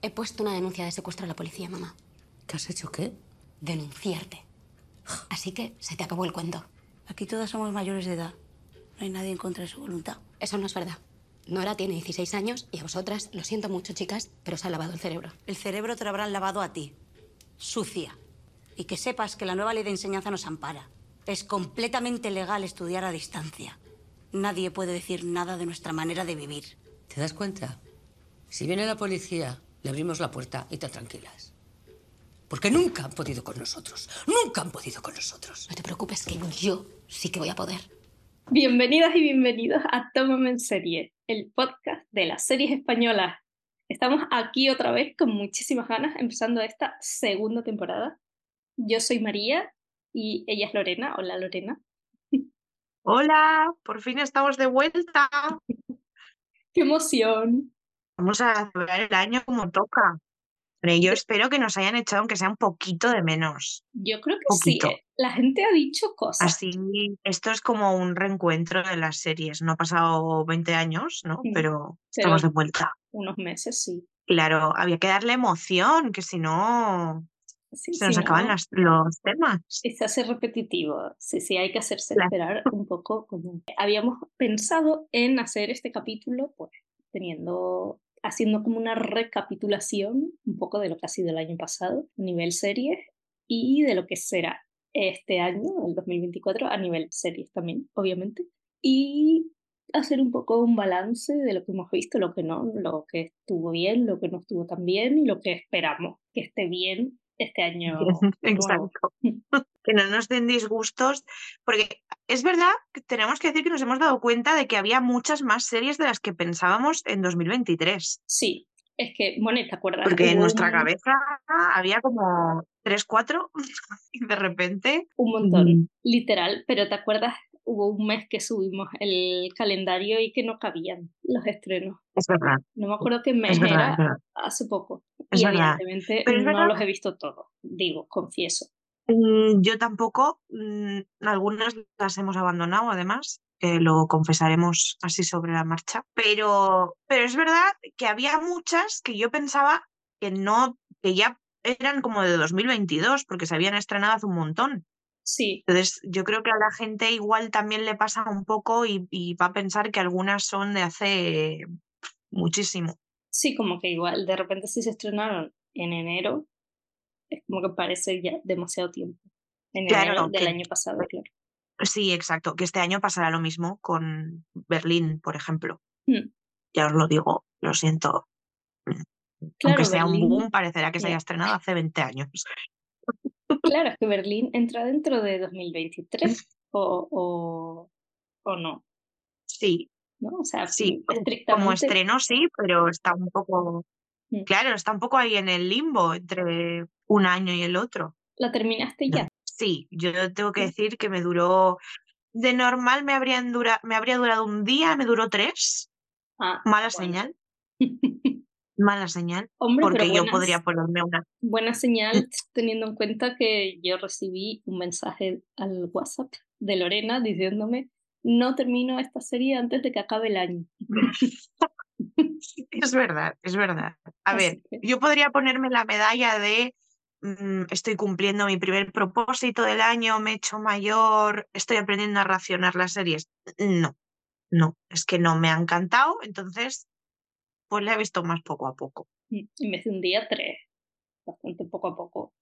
He puesto una denuncia de secuestro a la policía, mamá. ¿Qué has hecho qué? Denunciarte. Así que se te acabó el cuento. Aquí todas somos mayores de edad. No hay nadie en contra de su voluntad. Eso no es verdad. Nora tiene 16 años y a vosotras, lo siento mucho, chicas, pero se ha lavado el cerebro. El cerebro te lo habrán lavado a ti. Sucia. Y que sepas que la nueva ley de enseñanza nos ampara. Es completamente legal estudiar a distancia. Nadie puede decir nada de nuestra manera de vivir. ¿Te das cuenta? Si viene la policía, le abrimos la puerta y te tranquilas. Porque nunca han podido con nosotros. Nunca han podido con nosotros. No te preocupes, que yo sí que voy a poder. Bienvenidas y bienvenidos a Tómame en Serie, el podcast de las series españolas. Estamos aquí otra vez con muchísimas ganas, empezando esta segunda temporada. Yo soy María y ella es Lorena. Hola, Lorena. Hola, por fin estamos de vuelta. ¡Qué emoción! Vamos a celebrar el año como toca. Pero yo espero que nos hayan echado, aunque sea un poquito de menos. Yo creo que Poquito. sí. ¿eh? La gente ha dicho cosas. Así, esto es como un reencuentro de las series. No ha pasado 20 años, ¿no? Mm, Pero pero- estamos de vuelta. Unos meses, sí. Claro, había que darle emoción, que si no sí se nos acaban las- los temas. y se hace repetitivo. Sí, sí, hay que hacerse Claro. esperar un poco. Como... Habíamos pensado en hacer este capítulo, pues, teniendo, haciendo como una recapitulación un poco de lo que ha sido el año pasado a nivel series y de lo que será este año, el 2024, a nivel series también, obviamente. Y hacer un poco un balance de lo que hemos visto, lo que no, lo que estuvo bien, lo que no estuvo tan bien y lo que esperamos que esté bien este año. Exacto. Que no nos den disgustos, porque es verdad que tenemos que decir que nos hemos dado cuenta de que había muchas más series de las que pensábamos en 2023. Sí, es que, bueno, ¿te acuerdas? Porque en nuestra cabeza había como tres, cuatro, y de repente. Un montón, mm, literal, pero ¿te acuerdas? Hubo un mes que subimos el calendario y que no cabían los estrenos. Es verdad, No me acuerdo qué mes verdad, era hace poco. Es y verdad. evidentemente Pero es no verdad- los he visto todos, digo, confieso. Mm, Yo tampoco, mm, algunas las hemos abandonado además, eh, lo confesaremos así sobre la marcha, pero, pero es verdad que había muchas que yo pensaba que no, que ya eran como de 2022 porque se habían estrenado hace un montón. Sí, Entonces, yo creo que a la gente igual también le pasa un poco y, y va a pensar que algunas son de hace muchísimo. Sí, como que igual, de repente si se estrenaron en enero, es como que parece ya demasiado tiempo. En Claro, enero del que- año pasado, claro. Sí, exacto, que este año pasará lo mismo con Berlín, por ejemplo. Mm. Ya os lo digo, lo siento. Claro, Aunque sea Berlín- un boom, parecerá que se Ya. haya estrenado hace 20 años. Claro, es que Berlín entra dentro de 2023 o, o, o no, Sí, ¿no? O sea, sí, como estreno sí, pero está un poco, Mm. claro, está un poco ahí en el limbo entre un año y el otro. la terminaste ya. Sí, yo tengo que Mm. decir que me duró, de normal me habrían dura, me habría durado un día, me duró tres. Ah, Mala bueno. señal, mala señal, Hombre, porque yo podría ponerme una. buena señal teniendo en cuenta que yo recibí un mensaje al WhatsApp de Lorena diciéndome no termino esta serie antes de que acabe el año. Es verdad, es verdad. A Así ver, que- yo podría ponerme la medalla de mm, estoy cumpliendo mi primer propósito del año, me he hecho mayor, estoy aprendiendo a racionar las series. No, no, es que no me ha encantado, entonces pues la he visto más poco a poco. En vez de un día, tres. Bastante poco a poco.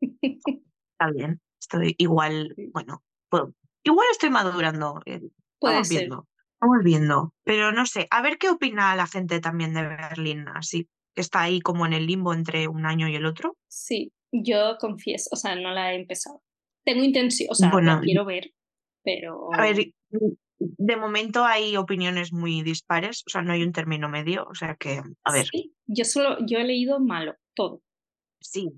Está bien, estoy igual, bueno, puedo- igual estoy madurando. eh, Puede Vamos ser. viendo, vamos viendo. Pero no sé, a ver qué opina la gente también de Berlín, así que está ahí como en el limbo entre un año y el otro. Sí, yo confieso, o sea, no la he empezado. Tengo intención, o sea, la quiero ver, pero A ver, de momento hay opiniones muy dispares, o sea, no hay un término medio, o sea que, a ver, sí, yo solo, yo he leído malo, todo. sí,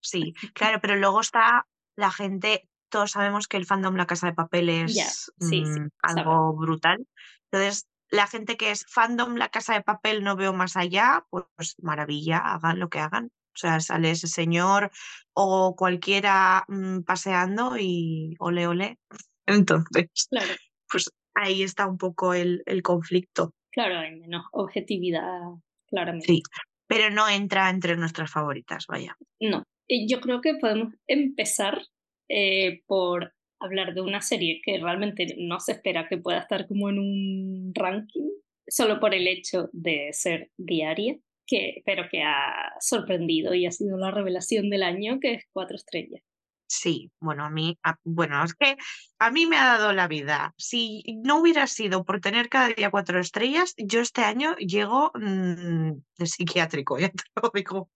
sí, claro, pero luego está la gente, todos sabemos que el fandom La Casa de Papel es Ya, sí, sí, mm, algo brutal, entonces la gente que es fandom La Casa de Papel no veo más allá, pues maravilla, hagan lo que hagan. O sea, sale ese señor o cualquiera mm, paseando y ole, ole. Entonces, Claro, pues ahí está un poco el, el conflicto. claro, hay menos objetividad, claramente. Sí. pero no entra entre nuestras favoritas, vaya. No, yo creo que podemos empezar eh, por hablar de una serie que realmente no se espera que pueda estar como en un ranking, solo por el hecho de ser diaria, que, pero que ha sorprendido y ha sido la revelación del año, que es Cuatro Estrellas. Sí, bueno, a mí, bueno, es que a mí me ha dado la vida. Si no hubiera sido por tener cada día cuatro estrellas, yo este año llego mm, de psiquiátrico, ya te lo digo.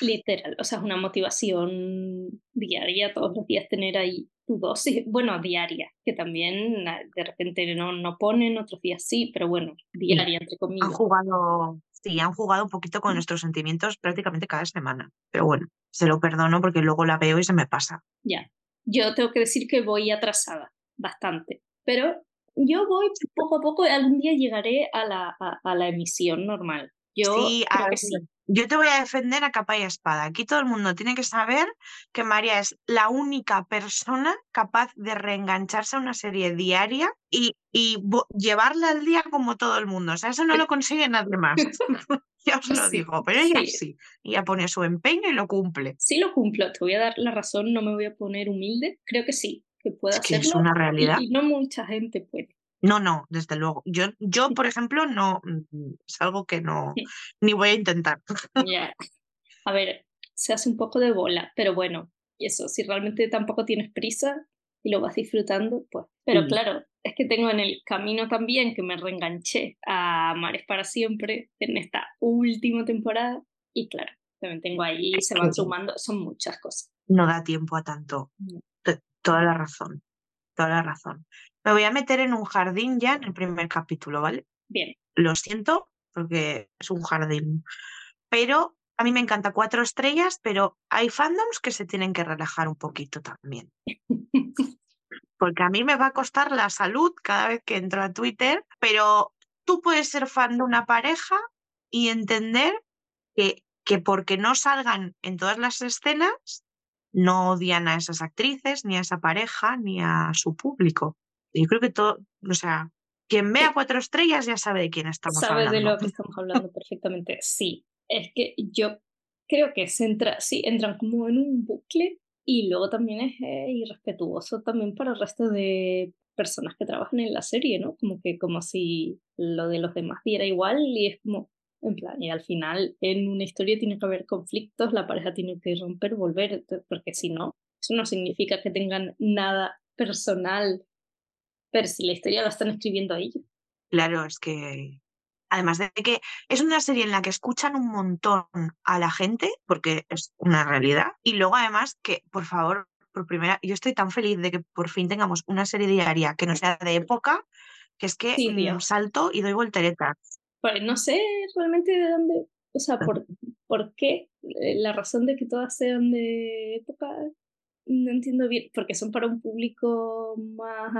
Literal, o sea, es una motivación diaria, todos los días tener ahí tu dosis, bueno, diaria, que también ah, de repente no, no ponen, otros días sí, pero bueno, diaria, entre comillas. Han jugado, sí, han jugado un poquito con nuestros sentimientos prácticamente cada semana, pero bueno, se lo perdono porque luego la veo y se me pasa. Ya, yo tengo que decir que voy atrasada, bastante, pero yo voy poco a poco, algún día llegaré a la, a, la emisión normal. Yo sí, creo sí. Yo te voy a defender a capa y espada. Aquí todo el mundo tiene que saber que María es la única persona capaz de reengancharse a una serie diaria y, y llevarla al día como todo el mundo. O sea, eso no lo consigue nadie más. ya os lo digo, pero ella sí. Ella pone su empeño y lo cumple. Sí lo cumplo, te voy a dar la razón, no me voy a poner humilde. Creo que sí, que puede es que hacerlo. Es una realidad. Y, no mucha gente puede. No, no, desde luego. Yo, yo por ejemplo, no, mm, es algo que no, ni voy a intentar. Ya. A ver, se hace un poco de bola, pero bueno, y eso, si realmente tampoco tienes prisa y lo vas disfrutando, pues. Pero claro, es que tengo en el camino también que me reenganché a Mares para siempre en esta última temporada y claro, también tengo ahí, se van sumando, son muchas cosas. No da tiempo a tanto. Toda la razón, toda la razón. Me voy a meter en un jardín ya en el primer capítulo, ¿vale? Bien. Lo siento, porque es un jardín. Pero a mí me encanta cuatro estrellas, pero hay fandoms que se tienen que relajar un poquito también. porque a mí me va a costar la salud cada vez que entro a Twitter, pero tú puedes ser fan de una pareja y entender que, que porque no salgan en todas las escenas, no odian a esas actrices, ni a esa pareja, ni a su público. Yo creo que todo, o sea, quien vea cuatro estrellas ya sabe de quién estamos hablando. Sabe de lo que estamos hablando perfectamente. Sí, es que yo creo que se entra, sí, entran como en un bucle y luego también es eh, irrespetuoso también para el resto de personas que trabajan en la serie, ¿no? Como que como si lo de los demás diera igual y es como, en plan, y al final en una historia tiene que haber conflictos, la pareja tiene que romper, volver, porque si no, eso no significa que tengan nada personal pero si la historia la están escribiendo ellos. Claro, es que además de que es una serie en la que escuchan un montón a la gente, porque es una realidad, y luego además que, por favor, por primera, yo estoy tan feliz de que por fin tengamos una serie diaria que no sea de época, que es que sí, salto y doy volteretas. Pues no sé realmente de dónde, o sea, por, por qué, eh, la razón de que todas sean de época, no entiendo bien, porque son para un público más,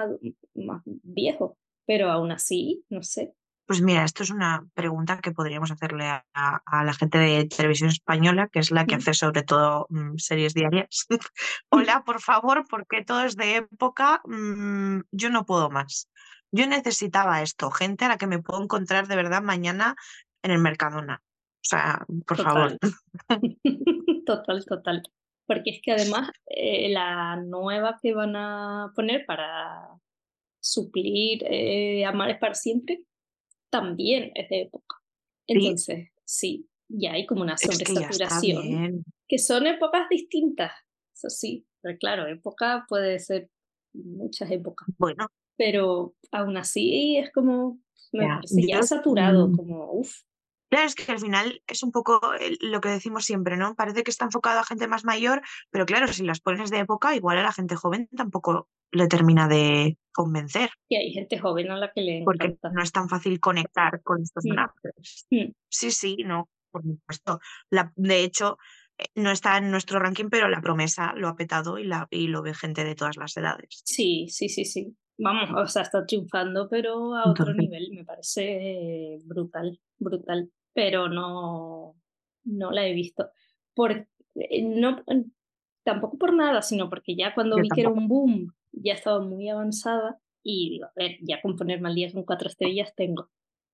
más viejo, pero aún así, no sé. Pues mira, esto es una pregunta que podríamos hacerle a, a, la gente de televisión española, que es la que hace sobre todo mm, series diarias. Hola, por favor, porque todo es de época, mm, yo no puedo más. Yo necesitaba esto, gente a la que me puedo encontrar de verdad mañana en el Mercadona. O sea, por favor. total, total porque es que además eh, la nueva que van a poner para suplir eh, Amar es para siempre también es de época. Entonces, sí, ya hay como una sobresaturación. Que, son épocas distintas, eso sí, pero claro, época puede ser muchas épocas. Bueno. Pero aún así es como, me parece ya saturado, mm. como, uff, Claro, es que al final es un poco lo que decimos siempre, ¿no? Parece que está enfocado a gente más mayor, pero claro, si las pones de época, igual a la gente joven tampoco le termina de convencer. Y hay gente joven a la que le Porque no es tan fácil conectar con estos mm. mm. Sí, sí, no, por supuesto. La, de hecho, eh, no está en nuestro ranking, pero la promesa lo ha petado y, la, y lo ve gente de todas las edades. Sí, sí, sí, sí. Vamos, o sea, está triunfando, pero a otro nivel, me parece brutal, brutal pero no, no la he visto. Por, eh, no, tampoco por nada, sino porque ya cuando vi que era un boom, ya estaba muy avanzada y digo, a ver, ya con ponerme al día con cuatro estrellas tengo.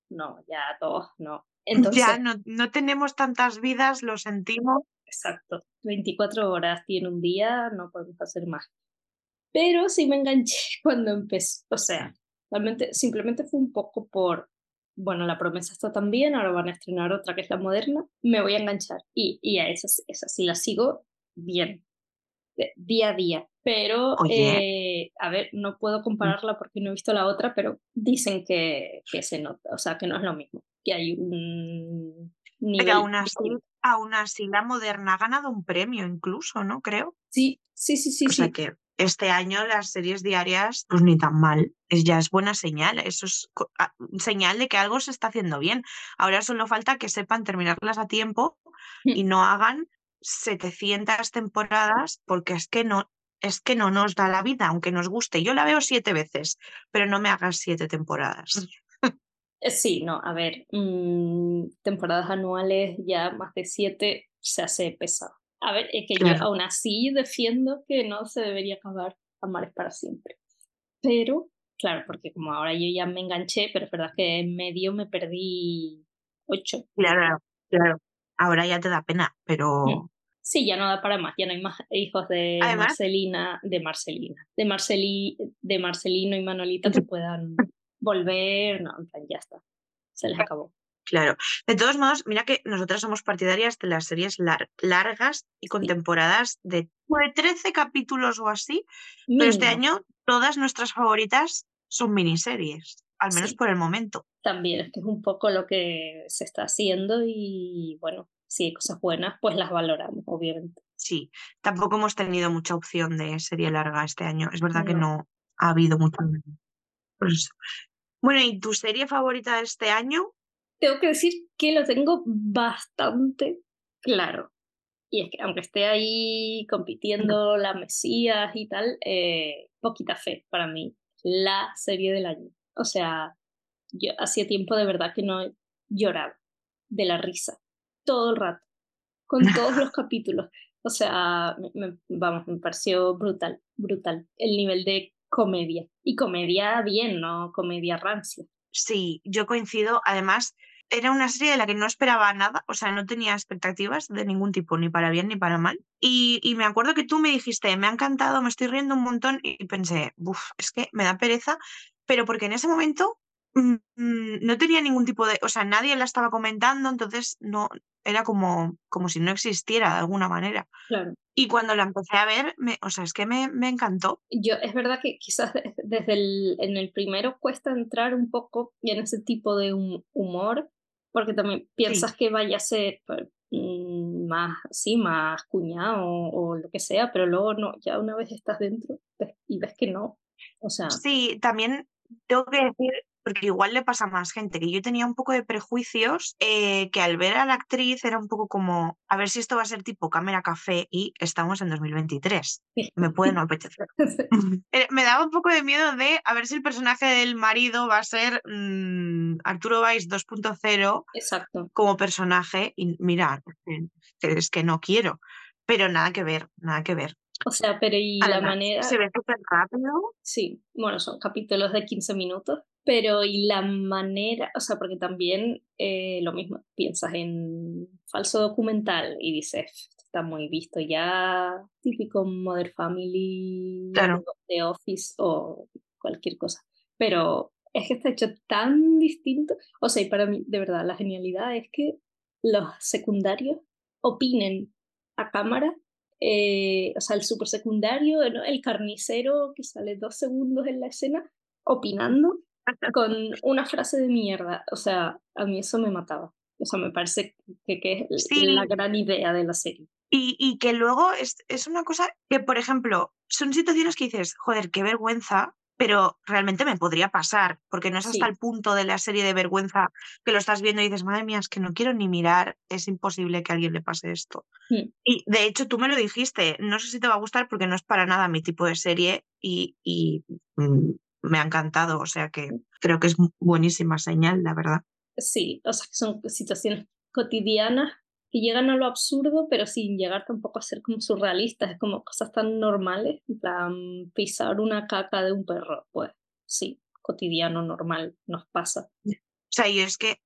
no, ya todos no. Entonces, ya no, no tenemos tantas vidas, lo sentimos. Exacto, 24 horas tiene un día, no podemos hacer más. Pero sí me enganché cuando empezó, o sea, realmente simplemente fue un poco por, bueno, la promesa está tan bien, ahora van a estrenar otra que es la moderna, me voy a enganchar. Y, y a esas, esas sí las sigo bien, día a día. Pero, eh, a ver, no puedo compararla porque no he visto la otra, pero dicen que, que se nota, o sea, que no es lo mismo, que hay un nivel. Pero aún así, aún así la moderna ha ganado un premio incluso, ¿no? Creo. Sí, sí, sí, sí. O sea que este año las series diarias, pues ni tan mal. Es, ya es buena señal. Eso es señal de que algo se está haciendo bien. Ahora solo falta que sepan terminarlas a tiempo mm. y no hagan 700 temporadas porque es que no es que no nos da la vida, aunque nos guste. Yo la veo siete veces, pero no me hagas siete temporadas. Eh, sí, no, a ver, mm, temporadas anuales ya más de siete se hace pesado. A ver, es que yo aún así defiendo que no se debería acabar Amar para siempre. Pero, claro, porque como ahora yo ya me enganché, pero es verdad que en medio me perdí ocho. Claro, claro. Ahora ya te da pena, pero... Mm. Sí, ya no da para más, ya no hay más hijos de Marcelina, de Marcelina, de Marceli, de Marcelino y Manolita que puedan volver, no, ya está, se les acabó. Claro. De todos modos, mira que nosotras somos partidarias de las series largas y con temporadas de, 13 capítulos o así, pero este año todas nuestras favoritas son miniseries, al menos por el momento. También es que es un poco lo que se está haciendo y bueno, si hay cosas buenas, pues las valoramos, obviamente. Sí, tampoco hemos tenido mucha opción de serie larga este año. Es verdad que no ha habido mucho. Bueno, ¿y tu serie favorita de este año? Tengo que decir que lo tengo bastante claro. Y es que aunque esté ahí compitiendo la Mesías y tal, eh, poquita fe para mí. La serie del año. O sea, yo hacía tiempo de verdad que no lloraba de la risa. Todo el rato. Con todos los capítulos. O sea, vamos, me pareció brutal, brutal. El nivel de comedia. Y comedia bien, no comedia rancia. Sí, yo coincido. Además, era una serie de la que no esperaba nada, o sea, no tenía expectativas de ningún tipo, ni para bien ni para mal. Y, y me acuerdo que tú me dijiste, me ha encantado, me estoy riendo un montón, y pensé, uff, es que me da pereza, pero porque en ese momento mm, mm, no tenía ningún tipo de, o sea, nadie la estaba comentando, entonces no, era como, como si no existiera de alguna manera. Claro. Y cuando la empecé a ver, me, o sea, es que me, me encantó. Yo, es verdad que quizás desde el, en el primero cuesta entrar un poco en ese tipo de humor, porque también piensas que vaya a ser pues, mm, más, sí, más cuñado o, lo que sea, pero luego no, ya una vez estás dentro y ves que no. O sea. Sí, también tengo que decir porque igual le pasa a más gente, que yo tenía un poco de prejuicios, eh, que al ver a la actriz era un poco como, a ver si esto va a ser tipo cámara café y estamos en 2023. Me puede no apetecer. Me daba un poco de miedo de a ver si el personaje del marido va a ser mm, Arturo Valls 2.0 Exacto. como personaje. Y mira, es que no quiero, pero nada que ver, nada que ver. O sea, pero y la manera... Se ve súper rápido. Sí, bueno, son capítulos de 15 minutos, pero y la manera, o sea, porque también eh, lo mismo, piensas en falso documental y dices, está muy visto ya, típico Mother Family, de Office o cualquier cosa, pero es que está hecho tan distinto, o sea, y para mí, de verdad, la genialidad es que los secundarios opinen a cámara eh, o sea, el super secundario, el carnicero que sale dos segundos en la escena opinando con una frase de mierda. O sea, a mí eso me mataba. O sea, me parece que, que es la gran idea de la serie. Y, y que luego es, es, una cosa que, por ejemplo, son situaciones que dices, joder, qué vergüenza, pero realmente me podría pasar, porque no es hasta el punto de la serie de vergüenza que lo estás viendo y dices, madre mía, es que no quiero ni mirar, es imposible que a alguien le pase esto. Mm. Y de hecho tú me lo dijiste, no sé si te va a gustar porque no es para nada mi tipo de serie y, y mm, me ha encantado, o sea que creo que es buenísima señal, la verdad. Sí, o sea que son situaciones cotidianas que llegan a lo absurdo, pero sin llegar tampoco a ser como surrealistas, es como cosas tan normales, en plan pisar una caca de un perro, pues sí, cotidiano, normal, nos pasa. sea, y es que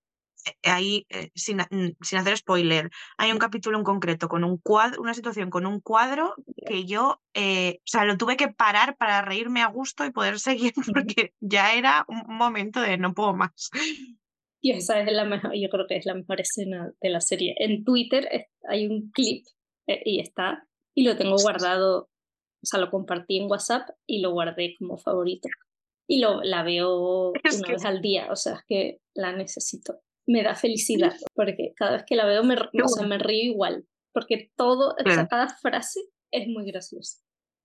ahí, eh, sin, mm, sin hacer spoiler, hay un capítulo en concreto con un cuadro, una situación con un cuadro que yo, eh, o sea, lo tuve que parar para reírme a gusto y poder seguir porque ya era un momento de no puedo más. Y esa es la mejor, yo creo que es la mejor escena de la serie. En Twitter hay un clip y está, y lo tengo guardado, o sea, lo compartí en WhatsApp y lo guardé como favorito. Y lo, la veo una vez al día, o sea, es que la necesito me da felicidad, porque cada vez que la veo me, o sea, me río igual, porque todo, cada frase es muy graciosa.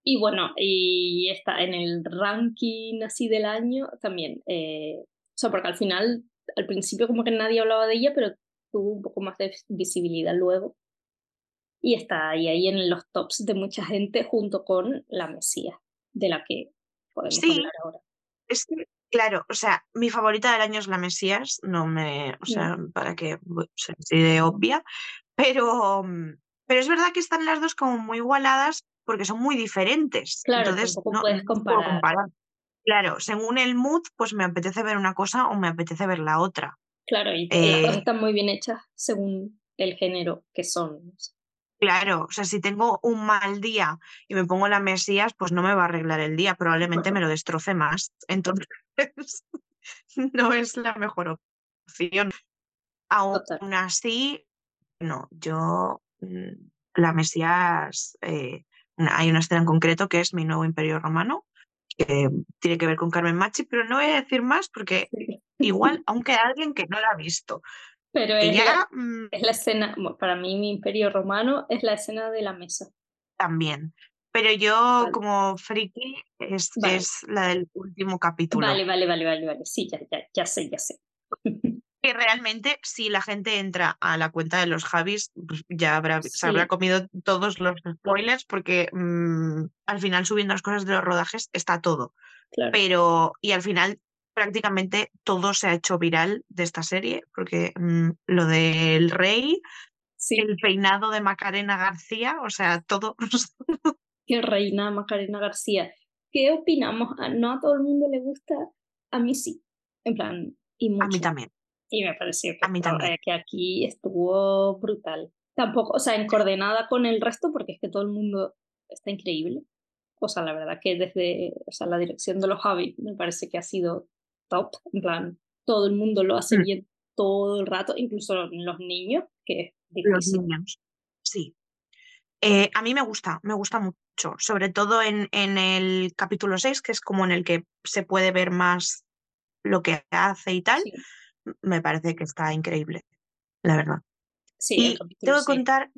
Y bueno, y está en el ranking así del año también, eh, o sea, porque al final, al principio como que nadie hablaba de ella, pero tuvo un poco más de visibilidad luego. Y está ahí, ahí en los tops de mucha gente junto con la Mesía, de la que podemos hablar ahora. Es que Claro, o sea, mi favorita del año es la Mesías, no me, o sea, para que se de obvia, pero, mm, pero es verdad que están las dos como muy igualadas porque son muy diferentes. Claro, Entonces, no, puedes comparar. Claro, según el mood, pues me apetece ver una cosa o me apetece ver la otra. Claro, y las dos eh están muy bien hechas según el género que son. Claro, o sea, si tengo un mal día y me pongo la Mesías, pues no me va a arreglar el día, probablemente me lo destroce más. Entonces, no es la mejor opción. Aún así, no, yo, mm, la Mesías, eh, hay una escena en concreto que es mi nuevo imperio romano, que tiene que ver con Carmen Machi, pero no voy a decir más porque igual, aunque alguien que no la ha visto, pero es, la, mm es la escena, para mí mi imperio romano es la escena de la mesa. También. Pero yo como friki es, es la del último capítulo. Vale, vale, vale, vale, vale. Sí, ya, ya, ya sé, ya sé. que realmente si la gente entra a la cuenta de los Javis, pues ya habrá, se habrá comido todos los spoilers porque mm, al final subiendo las cosas de los rodajes está todo. Pero, y al final prácticamente todo se ha hecho viral de esta serie, porque mm, lo del rey, el peinado de Macarena García, o sea, todo. Qué reina Macarena García. ¿Qué opinamos? No a todo el mundo le gusta, a mí sí. En plan, y mucho. A mí también. Y me pareció que, a mí también. que aquí estuvo brutal. Tampoco, o sea, en coordenada con el resto, porque es que todo el mundo está increíble. O sea, la verdad que desde o sea, la dirección de los Javi me parece que ha sido top, en plan, todo el mundo lo hace mm. bien todo el rato, incluso los niños, que es difícil. Los niños, sí. Eh, a mí me gusta, me gusta mucho, sobre todo en, en el capítulo 6, que es como en el que se puede ver más lo que hace y tal. Me parece que está increíble, la verdad. Sí, y tengo que contar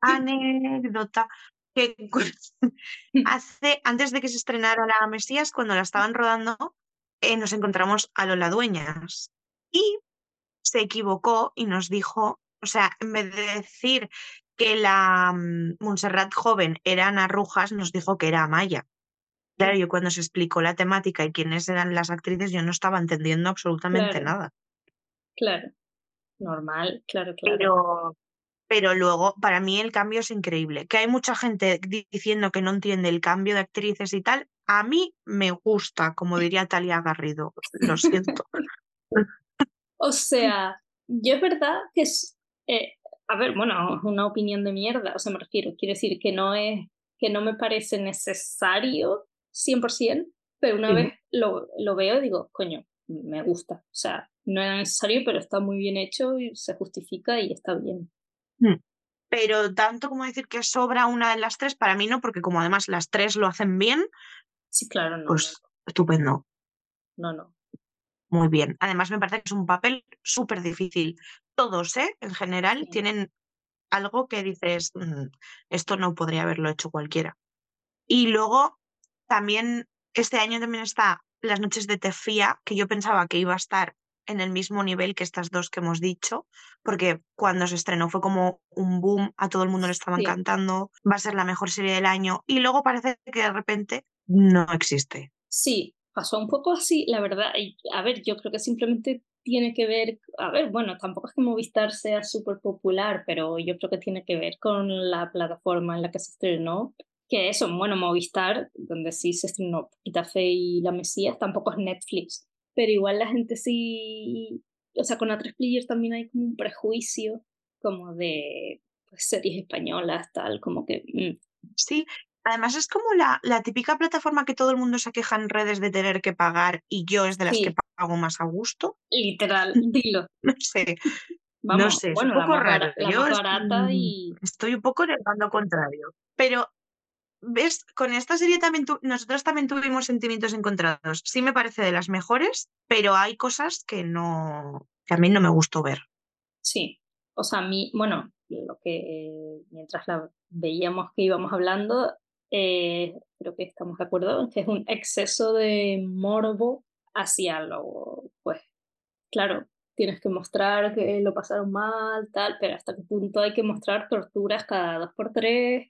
anécdota que hace, antes de que se estrenara La Mesías, cuando la estaban rodando, eh, nos encontramos a Lola Dueñas y se equivocó y nos dijo, o sea, en vez de decir que la mm, Montserrat joven era Ana Rujas, nos dijo que era Amaya. Claro, yo cuando se explicó la temática y quiénes eran las actrices, yo no estaba entendiendo absolutamente nada. Claro, normal, claro, claro. Pero, pero luego, para mí el cambio es increíble. Que hay mucha gente diciendo que no entiende el cambio de actrices y tal, a mí me gusta, como diría Talia Garrido, lo siento. o sea, yo es verdad que es, eh, a ver, bueno, es una opinión de mierda, o sea, me refiero, quiero decir que no es, que no me parece necesario 100%, pero una vez lo, lo veo y digo, coño, me gusta, o sea, no era necesario, pero está muy bien hecho y se justifica y está bien. Mm. Pero tanto como decir que sobra una de las tres, para mí no, porque como además las tres lo hacen bien, Sí, claro, no. Pues estupendo. No, no. Muy bien. Además, me parece que es un papel súper difícil. Todos, ¿eh? En general, tienen algo que dices, mm, esto no podría haberlo hecho cualquiera. Y luego, también, este año también está Las noches de Tefía, que yo pensaba que iba a estar en el mismo nivel que estas dos que hemos dicho, porque cuando se estrenó fue como un boom, a todo el mundo le estaba encantando, va a ser la mejor serie del año, y luego parece que de repente no existe. Sí, pasó un poco así, la verdad. a ver, yo creo que simplemente tiene que ver, a ver, bueno, tampoco es que Movistar sea súper popular, pero yo creo que tiene que ver con la plataforma en la que se estrenó, que eso, bueno, Movistar, donde sí se estrenó Fe y La Mesías, tampoco es Netflix, pero igual la gente sí, o sea, con A3 Player también hay como un prejuicio como de pues, series españolas, tal, como que... Mm. Sí, Además es como la, la, típica plataforma que todo el mundo se queja en redes de tener que pagar y yo es de las que pago más a gusto. Literal, dilo. no sé. no sé, es un poco raro. yo estoy, un poco en el bando contrario. Pero, ¿ves? Con esta serie también nosotros también tuvimos sentimientos encontrados. Sí me parece de las mejores, pero hay cosas que no, que a mí no me gustó ver. Sí, o sea, a mí, bueno, lo que mientras la veíamos que íbamos hablando, eh, creo que estamos de acuerdo que es un exceso de morbo hacia lo, pues, claro, tienes que mostrar que lo pasaron mal, tal, pero hasta qué punto hay que mostrar torturas cada dos por tres,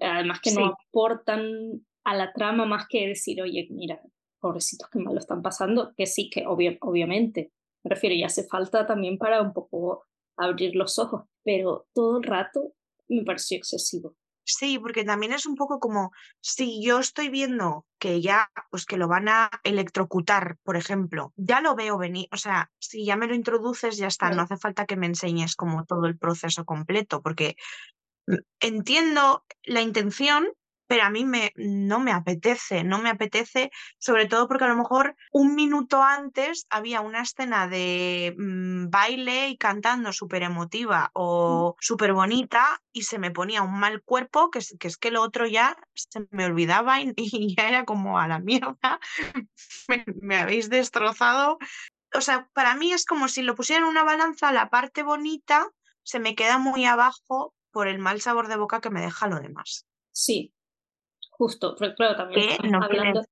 además que no aportan a la trama más que decir, oye, mira, pobrecitos que mal lo están pasando, que sí, que obviamente, me refiero, y hace falta también para un poco abrir los ojos, pero todo el rato me pareció excesivo. Sí, porque también es un poco como si yo estoy viendo que ya, pues que lo van a electrocutar, por ejemplo, ya lo veo venir, o sea, si ya me lo introduces, ya está, no hace falta que me enseñes como todo el proceso completo, porque mm, entiendo la intención, pero a mí me, no me apetece, no me apetece, sobre todo porque a lo mejor un minuto antes había una escena de mm, baile y cantando súper emotiva o súper bonita y se me ponía un mal cuerpo, que es, que es que lo otro ya se me olvidaba y, ya era como a la mierda, me, me habéis destrozado. O sea, para mí es como si lo pusieran en una balanza, la parte bonita se me queda muy abajo por el mal sabor de boca que me deja lo demás. Sí, Justo, pero claro, también hablando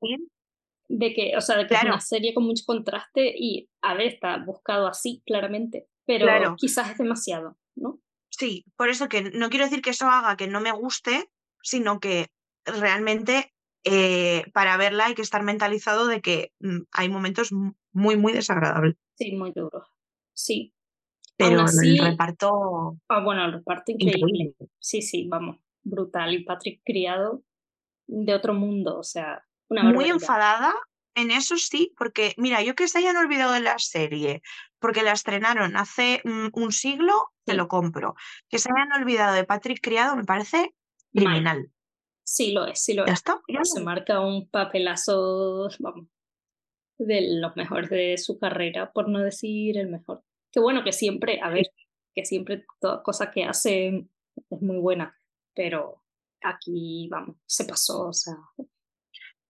de que, o sea, de que es una serie con mucho contraste y, a ver, está buscado así, claramente, pero quizás es demasiado, ¿no? Sí, por eso que no quiero decir que eso haga que no me guste, sino que realmente eh, para verla hay que estar mentalizado de que mm, hay momentos muy, muy desagradables. Sí, muy duros. Sí. Pero el reparto. Ah, bueno, el reparto increíble. Sí, sí, vamos, brutal. Y Patrick Criado, de otro mundo, o sea, una Muy enfadada en eso sí, porque mira, yo que se hayan olvidado de la serie, porque la estrenaron hace un siglo, te lo compro. Que se hayan olvidado de Patrick Criado me parece criminal. Sí lo es, sí lo ¿Ya es. Está? Se marca un papelazo, vamos, de los mejores de su carrera, por no decir el mejor. Que bueno, que siempre, a ver, que siempre toda cosa que hace es muy buena, pero aquí, vamos, se pasó, o sea,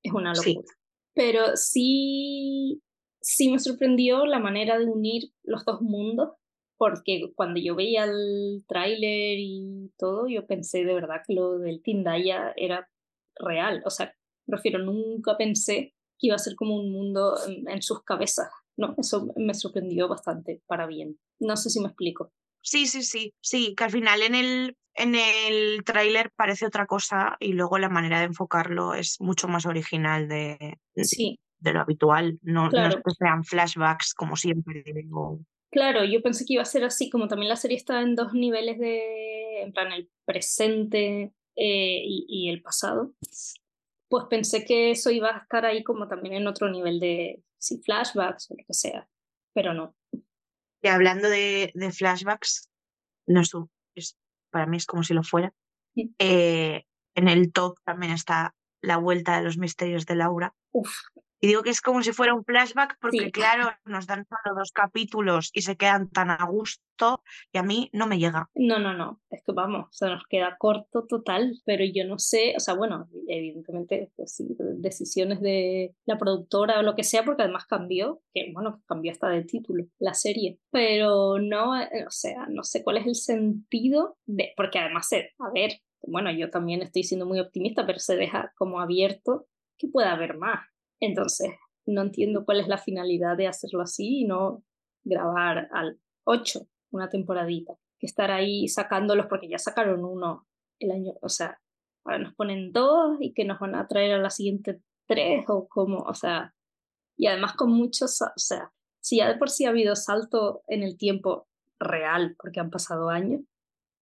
es una locura. Pero sí, sí me sorprendió la manera de unir los dos mundos, porque cuando yo veía el tráiler y todo, yo pensé de verdad que lo del Tindaya era real, o sea, prefiero, nunca pensé que iba a ser como un mundo en sus cabezas, ¿no? Eso me sorprendió bastante, para bien. No sé si me explico. Sí, sí, sí, sí, que al final en el, en el tráiler parece otra cosa y luego la manera de enfocarlo es mucho más original de, sí. de lo habitual, no, no es que sean flashbacks como siempre digo. Claro, yo pensé que iba a ser así, como también la serie está en dos niveles de, en plan, el presente eh, y, y, el pasado, pues pensé que eso iba a estar ahí como también en otro nivel de, sí, flashbacks o lo que sea, pero no. Y hablando de, de flashbacks, no es, para mí es como si lo fuera. Eh, en el top también está La Vuelta de los Misterios de Laura. Uf, y digo que es como si fuera un flashback porque, claro, nos dan solo dos capítulos y se quedan tan a gusto y a mí no me llega. No, no, no. Es que vamos, se nos queda corto total, pero yo no sé, o sea, bueno, evidentemente, pues sí, decisiones de la productora o lo que sea, porque además cambió, que bueno, cambió hasta de título la serie, pero no, eh, o sea, no sé cuál es el sentido de, porque además, a ver, bueno, yo también estoy siendo muy optimista, pero se deja como abierto que pueda haber más. Entonces, no entiendo cuál es la finalidad de hacerlo así y no grabar al 8 una temporadita. Que estar ahí sacándolos porque ya sacaron uno el año, o sea, ahora nos ponen dos y que nos van a traer a la siguiente tres o como, o sea, y además con muchos, o sea, si ya de por sí ha habido salto en el tiempo real porque han pasado años,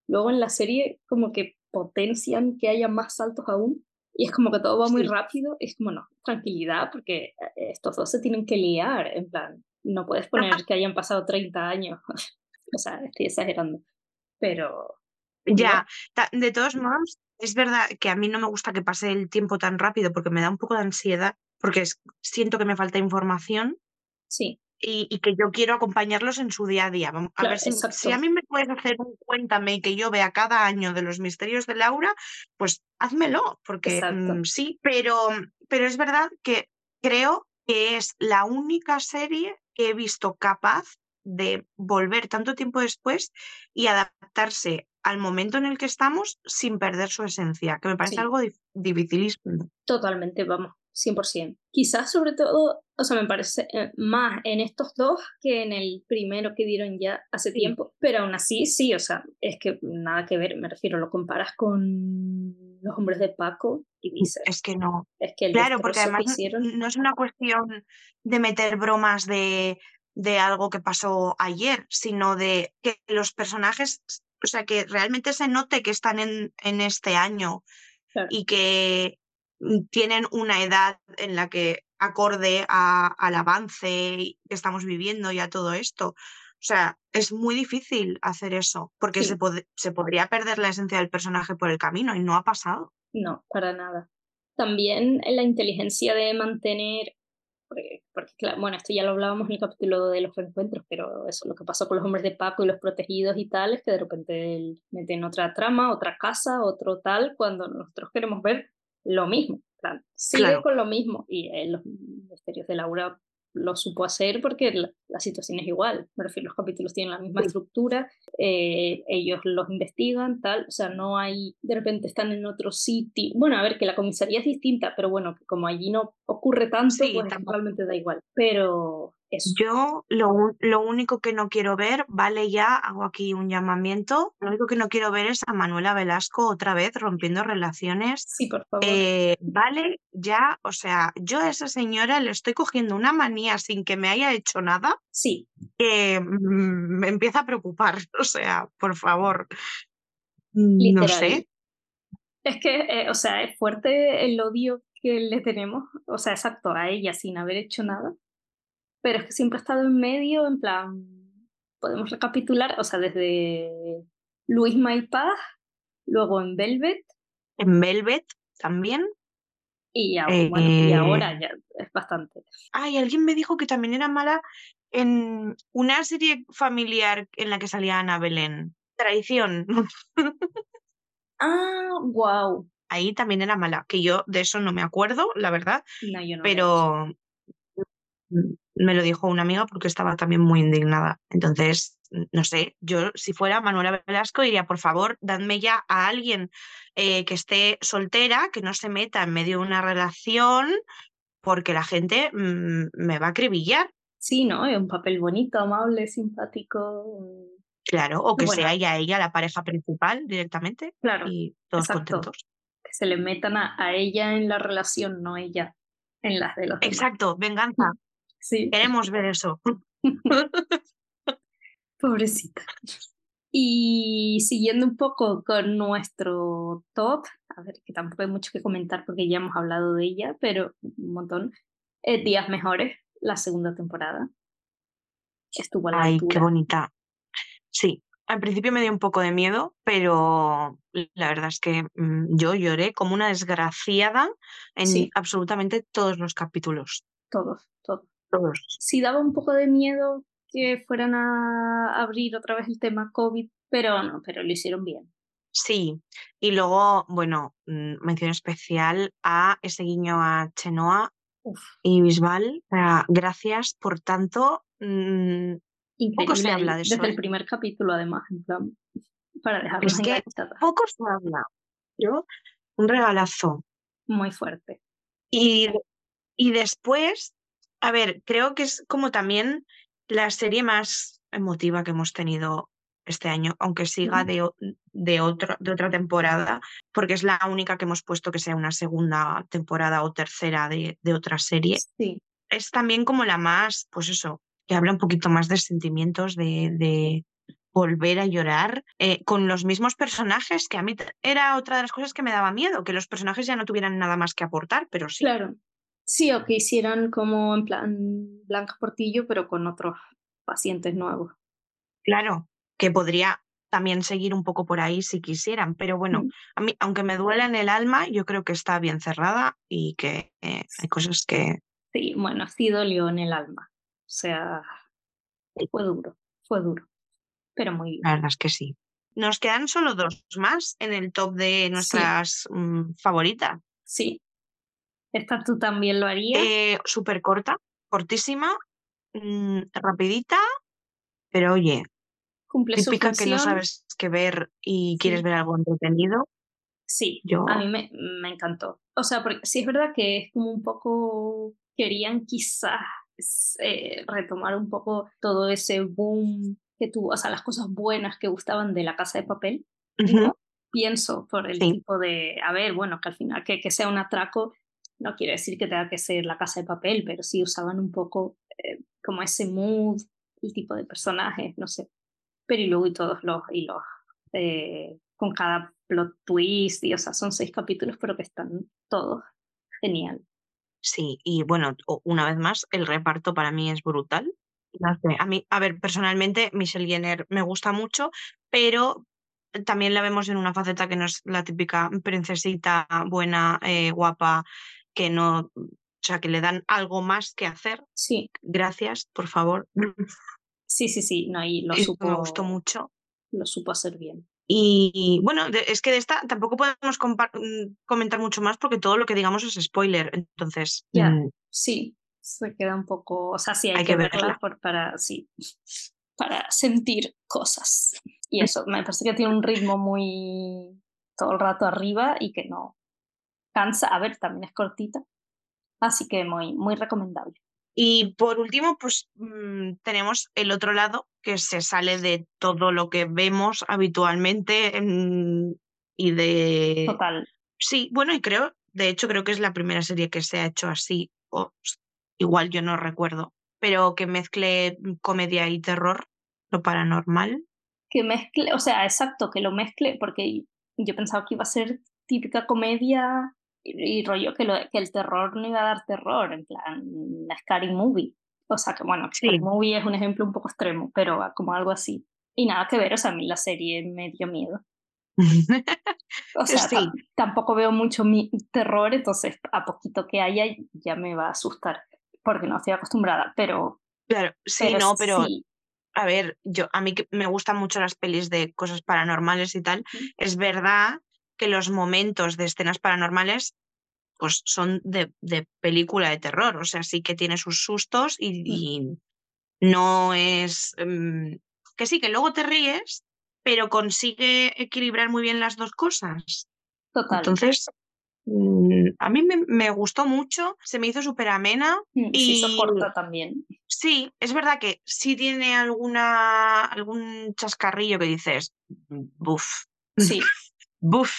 luego en la serie como que potencian que haya más saltos aún y es como que todo va muy Sí. rápido, es como no, tranquilidad, porque eh, estos dos se tienen que liar, en plan, no puedes poner que hayan pasado 30 años, o sea, estoy exagerando, pero Ya, de todos modos, es verdad que a mí no me gusta que pase el tiempo tan rápido porque me da un poco de ansiedad, porque es- siento que me falta información sí, y, y que yo quiero acompañarlos en su día a día. Vamos, a Claro, ver si, si a mí me puedes hacer un cuéntame y que yo vea cada año de los misterios de Laura, pues házmelo, porque mm, sí, pero, pero es verdad que creo que es la única serie que he visto capaz de volver tanto tiempo después y adaptarse al momento en el que estamos sin perder su esencia, que me parece Sí. algo dif- dificilísimo. totalmente, vamos, 100%. Quizás sobre todo, o sea, me parece eh, más en estos dos que en el primero que dieron ya hace Sí. tiempo, pero aún así, sí, o sea, es que nada que ver, me refiero, lo comparas con los hombres de Paco y dices, Es que no. es que el Claro, porque además hicieron, no es una cuestión de meter bromas de, de algo que pasó ayer, sino de que los personajes, o sea, que realmente se note que están en, en este año Claro. y que mm, tienen una edad en la que acorde a- al avance que estamos viviendo y a todo esto. O sea, es muy difícil hacer eso, porque Sí. se, pod- se podría perder la esencia del personaje por el camino y no ha pasado. no, para nada. También la inteligencia de mantener, porque, porque, claro, bueno, esto ya lo hablábamos en el capítulo de los reencuentros, pero eso, lo que pasó con los hombres de Paco y los protegidos y tal, es que de repente meten otra trama, otra casa, otro tal, cuando nosotros queremos ver lo mismo. plan, sigue Claro. con lo mismo. Y en los misterios de Laura lo supo hacer porque la, la situación es igual. Me refiero, los capítulos tienen la misma Sí. estructura, eh, ellos los investigan, tal, o sea, no hay, de repente están en otro sitio. Bueno, a ver, que la comisaría es distinta, pero bueno, como allí no ocurre tanto, Sí, pues tampoco. realmente da igual. Pero eso, Yo lo, lo único que no quiero ver, vale ya, hago aquí un llamamiento, lo único que no quiero ver es a Manuela Velasco otra vez rompiendo relaciones. sí, por favor. Eh, vale ya, o sea, yo a esa señora le estoy cogiendo una manía sin que me haya hecho nada sí, que mm, me empieza a preocupar. O sea, por favor, Mm, no literal. sé. Es que, eh, o sea, es fuerte el odio que le tenemos, o sea, exacto, a ella sin haber hecho nada, pero es que siempre ha estado en medio, en plan, podemos recapitular, o sea, desde Luis Maipaz, luego en Velvet, En Velvet también. y, ahora, bueno, y Eh, ahora ya es bastante. Ay, alguien me dijo que también era mala en una serie familiar en la que salía Ana Belén. Traición. Ah, wow. Ahí también era mala, que yo de eso no me acuerdo, la verdad, No, yo no. pero me lo dijo una amiga porque estaba también muy indignada. Entonces, no sé, yo si fuera Manuela Velasco diría, por favor, dadme ya a alguien eh, que esté soltera, que no se meta en medio de una relación, porque la gente mm, me va a acribillar. Sí, ¿no? Es un papel bonito, amable, simpático. mm, Claro, o que Bueno. sea ella ella la pareja principal directamente Claro, y todos exacto. contentos. que se le metan a, a ella en la relación, no ella en las de los demás. Exacto, venganza. Sí, Queremos ver eso. pobrecita. Y siguiendo un poco con nuestro top, a ver, que tampoco hay mucho que comentar porque ya hemos hablado de ella, pero un montón. eh, Días Mejores, la segunda temporada. Estuvo a la Ay, qué bonita. Sí, al principio me dio un poco de miedo, pero la verdad es que mm, yo lloré como una desgraciada en Sí. absolutamente todos los capítulos. Todos, todos. Todos. Sí daba un poco de miedo que fueran a abrir otra vez el tema COVID, pero no, pero lo hicieron bien. Sí, y luego, bueno, mm, mención especial a ese guiño a Chenoa Uf, y Bisbal. Sea, gracias por tanto. mm, Poco se habla de eso, Desde el ¿eh? primer capítulo, además, en plan, para dejarnos Es que poco se habla. Yo, un regalazo. Muy fuerte. Y, y después, a ver, creo que es como también la serie más emotiva que hemos tenido este año, aunque siga de, de, otro, de otra temporada, porque es la única que hemos puesto que sea una segunda temporada o tercera de, de otra serie. Sí, Es también como la más, pues eso, que habla un poquito más de sentimientos, de, de, volver a llorar eh, con los mismos personajes, que a mí era otra de las cosas que me daba miedo, que los personajes ya no tuvieran nada más que aportar, pero sí. Claro. Sí, o que hicieran como en plan Blanca Portillo, pero con otros pacientes nuevos. Claro, que podría también seguir un poco por ahí si quisieran, pero bueno, Mm. a mí, aunque me duela en el alma, yo creo que está bien cerrada y que eh, hay cosas que Sí, bueno, sí dolió en el alma. O sea, fue duro, fue duro. Pero muy bien. la verdad es que sí. Nos quedan solo dos más en el top de nuestras mm, favoritas. Sí. ¿Esta tú también lo harías? Eh, Súper corta, cortísima, mm, rapidita, pero oye, ¿Cumple su típica que no sabes qué ver y quieres ver algo entretenido. Sí, Yo, a mí me, me encantó. O sea, porque sí es verdad que es como un poco, querían quizás eh, retomar un poco todo ese boom que tuvo, o sea, las cosas buenas que gustaban de la casa de papel. Pienso por el Sí. tipo de, a ver, bueno, que al final que, que sea un atraco no quiere decir que tenga que ser la casa de papel, pero sí usaban un poco eh, como ese mood, el tipo de personajes, no sé. Pero y luego y todos los, y los, eh, con cada plot twist, y o sea, son seis capítulos, pero que están todos genial. Sí, y bueno, una vez más, el reparto para mí es brutal. A mí, a ver, personalmente Michelle Jenner me gusta mucho, pero también la vemos en una faceta que no es la típica princesita buena, eh, guapa, que no, o sea, que le dan algo más que hacer. Sí, Gracias, por favor. sí, sí, sí, no, y lo supo, me gustó mucho. lo supo hacer bien. Y bueno, es que de esta tampoco podemos mm, comentar mucho más porque todo lo que digamos es spoiler. Entonces, Ya. mm, Sí, se queda un poco, o sea, sí hay, Hay que, que verla verla. por- para, sí, para sentir cosas. Y eso, me parece que tiene un ritmo muy todo el rato arriba y que no cansa. A ver, también es cortita, así que muy, muy recomendable. Y por último, pues mm, tenemos el otro lado que se sale de todo lo que vemos habitualmente mm, y de... Total. Sí, bueno, y creo, de hecho creo que es la primera serie que se ha hecho así, o igual yo no recuerdo, pero que mezcle mm, comedia y terror, lo paranormal. Que mezcle, o sea, exacto, que lo mezcle, porque yo pensaba que iba a ser típica comedia y, rollo que, lo, que el terror no iba a dar terror, en plan, una scary movie. O sea, que bueno, scary Sí. movie es un ejemplo un poco extremo, pero como algo así. Y nada que ver, o sea, a mí la serie me dio miedo. O sea, Sí. tam- tampoco veo mucho mi terror, entonces a poquito que haya ya me va a asustar, porque no estoy acostumbrada, pero... Claro, sí, pero no, pero sí, a ver, yo a mí que me gustan mucho las pelis de cosas paranormales y tal. Es verdad que los momentos de escenas paranormales pues son de, de película de terror, o sea, sí que tiene sus sustos y, Mm. y no es mm, que sí, que luego te ríes, pero consigue equilibrar muy bien las dos cosas. total. Entonces, mm, a mí me, me gustó mucho, se me hizo súper amena. Mm, Sí, y- soporta también. Sí, es verdad que sí tiene alguna, algún chascarrillo que dices, buf, Sí, buf,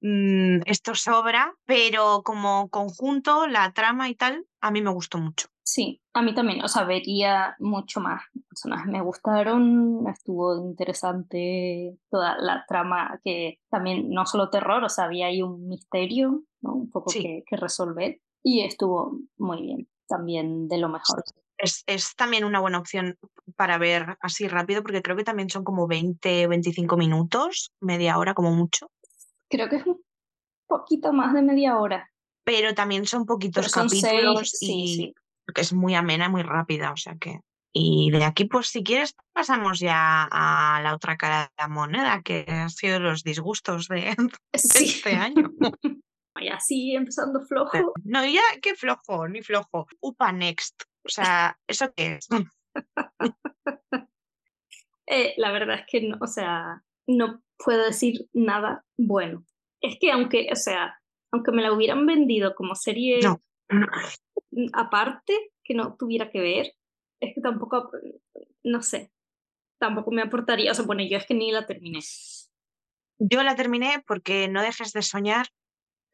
mm, esto sobra, pero como conjunto, la trama y tal, a mí me gustó mucho. Sí, a mí también, o sea, vería mucho más. Personajes me gustaron, estuvo interesante toda la trama, que también no solo terror, o sea, había ahí un misterio, ¿no? Un poco Sí. que, que resolver, y estuvo muy bien, también de lo mejor. Es, es también una buena opción para ver así rápido, porque creo que también son como 20, 25 minutos, media hora como mucho, Creo que es un poquito más de media hora, pero también son poquitos son capítulos seis, y sí, sí. que es muy amena, muy rápida, o sea que... Y de aquí, pues si quieres, pasamos ya a la otra cara de la moneda, que han sido los disgustos de, de Sí. este año. Y así empezando flojo. No, ya, qué flojo, ni flojo. Upa Next. O sea, ¿eso qué es? Eh, la verdad es que no, o sea, no puedo decir nada bueno. Es que aunque, o sea, aunque me la hubieran vendido como serie No. aparte, que no tuviera que ver, es que tampoco, no sé, tampoco me aportaría, o sea, bueno, yo es que ni la terminé. Yo la terminé porque no dejes de soñar.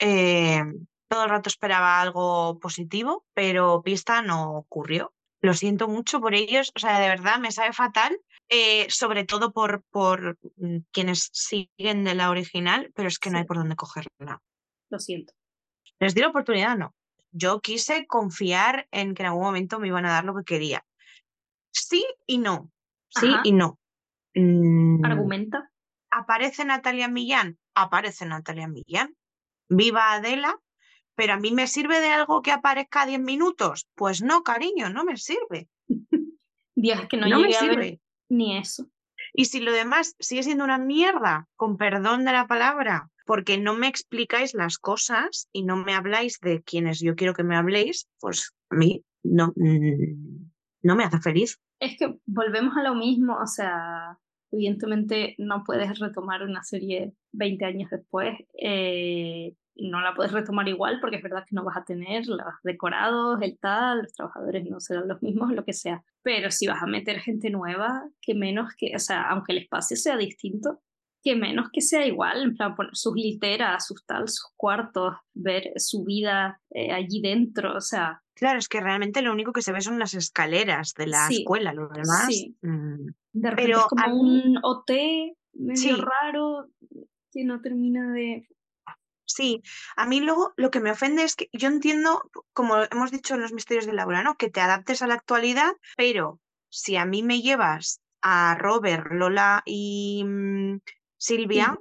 eh, todo el rato esperaba algo positivo, pero pista no ocurrió. Lo siento mucho por ellos, o sea, de verdad me sabe fatal, eh, sobre todo por, por mm, quienes siguen de la original, pero es que no hay por dónde cogerla. Lo siento. Les di la oportunidad, no. Yo quise confiar en que en algún momento me iban a dar lo que quería. Sí y no. Sí Ajá. y no. Mm, Argumenta. ¿Aparece Natalia Millán? Aparece Natalia Millán. Viva Adela, pero a mí me sirve de algo que aparezca 10 minutos. Pues no, cariño, no me sirve. Dios, es que no, No me llegué a ver sirve. ni eso. Y si lo demás sigue siendo una mierda, con perdón de la palabra, porque no me explicáis las cosas y no me habláis de quienes yo quiero que me habléis, pues a mí no, mm, no me hace feliz. Es que volvemos a lo mismo, o sea, evidentemente no puedes retomar una serie 20 años después, eh, no la puedes retomar igual porque es verdad que no vas a tener los decorados, el tal, los trabajadores no serán los mismos, lo que sea, pero si vas a meter gente nueva, que menos que, o sea, aunque el espacio sea distinto, que menos que sea igual, en plan poner sus literas, sus tal, sus cuartos, ver su vida eh, allí dentro, o sea, Claro, es que realmente lo único que se ve son las escaleras de la Sí, escuela, lo demás. sí. mm, De repente Pero es como mí- un OT medio Sí. raro que no termina de. Sí, a mí luego lo que me ofende es que yo entiendo, como hemos dicho en los misterios de Laura, ¿no? Que te adaptes a la actualidad, pero si a mí me llevas a Robert, Lola y mm, Silvia,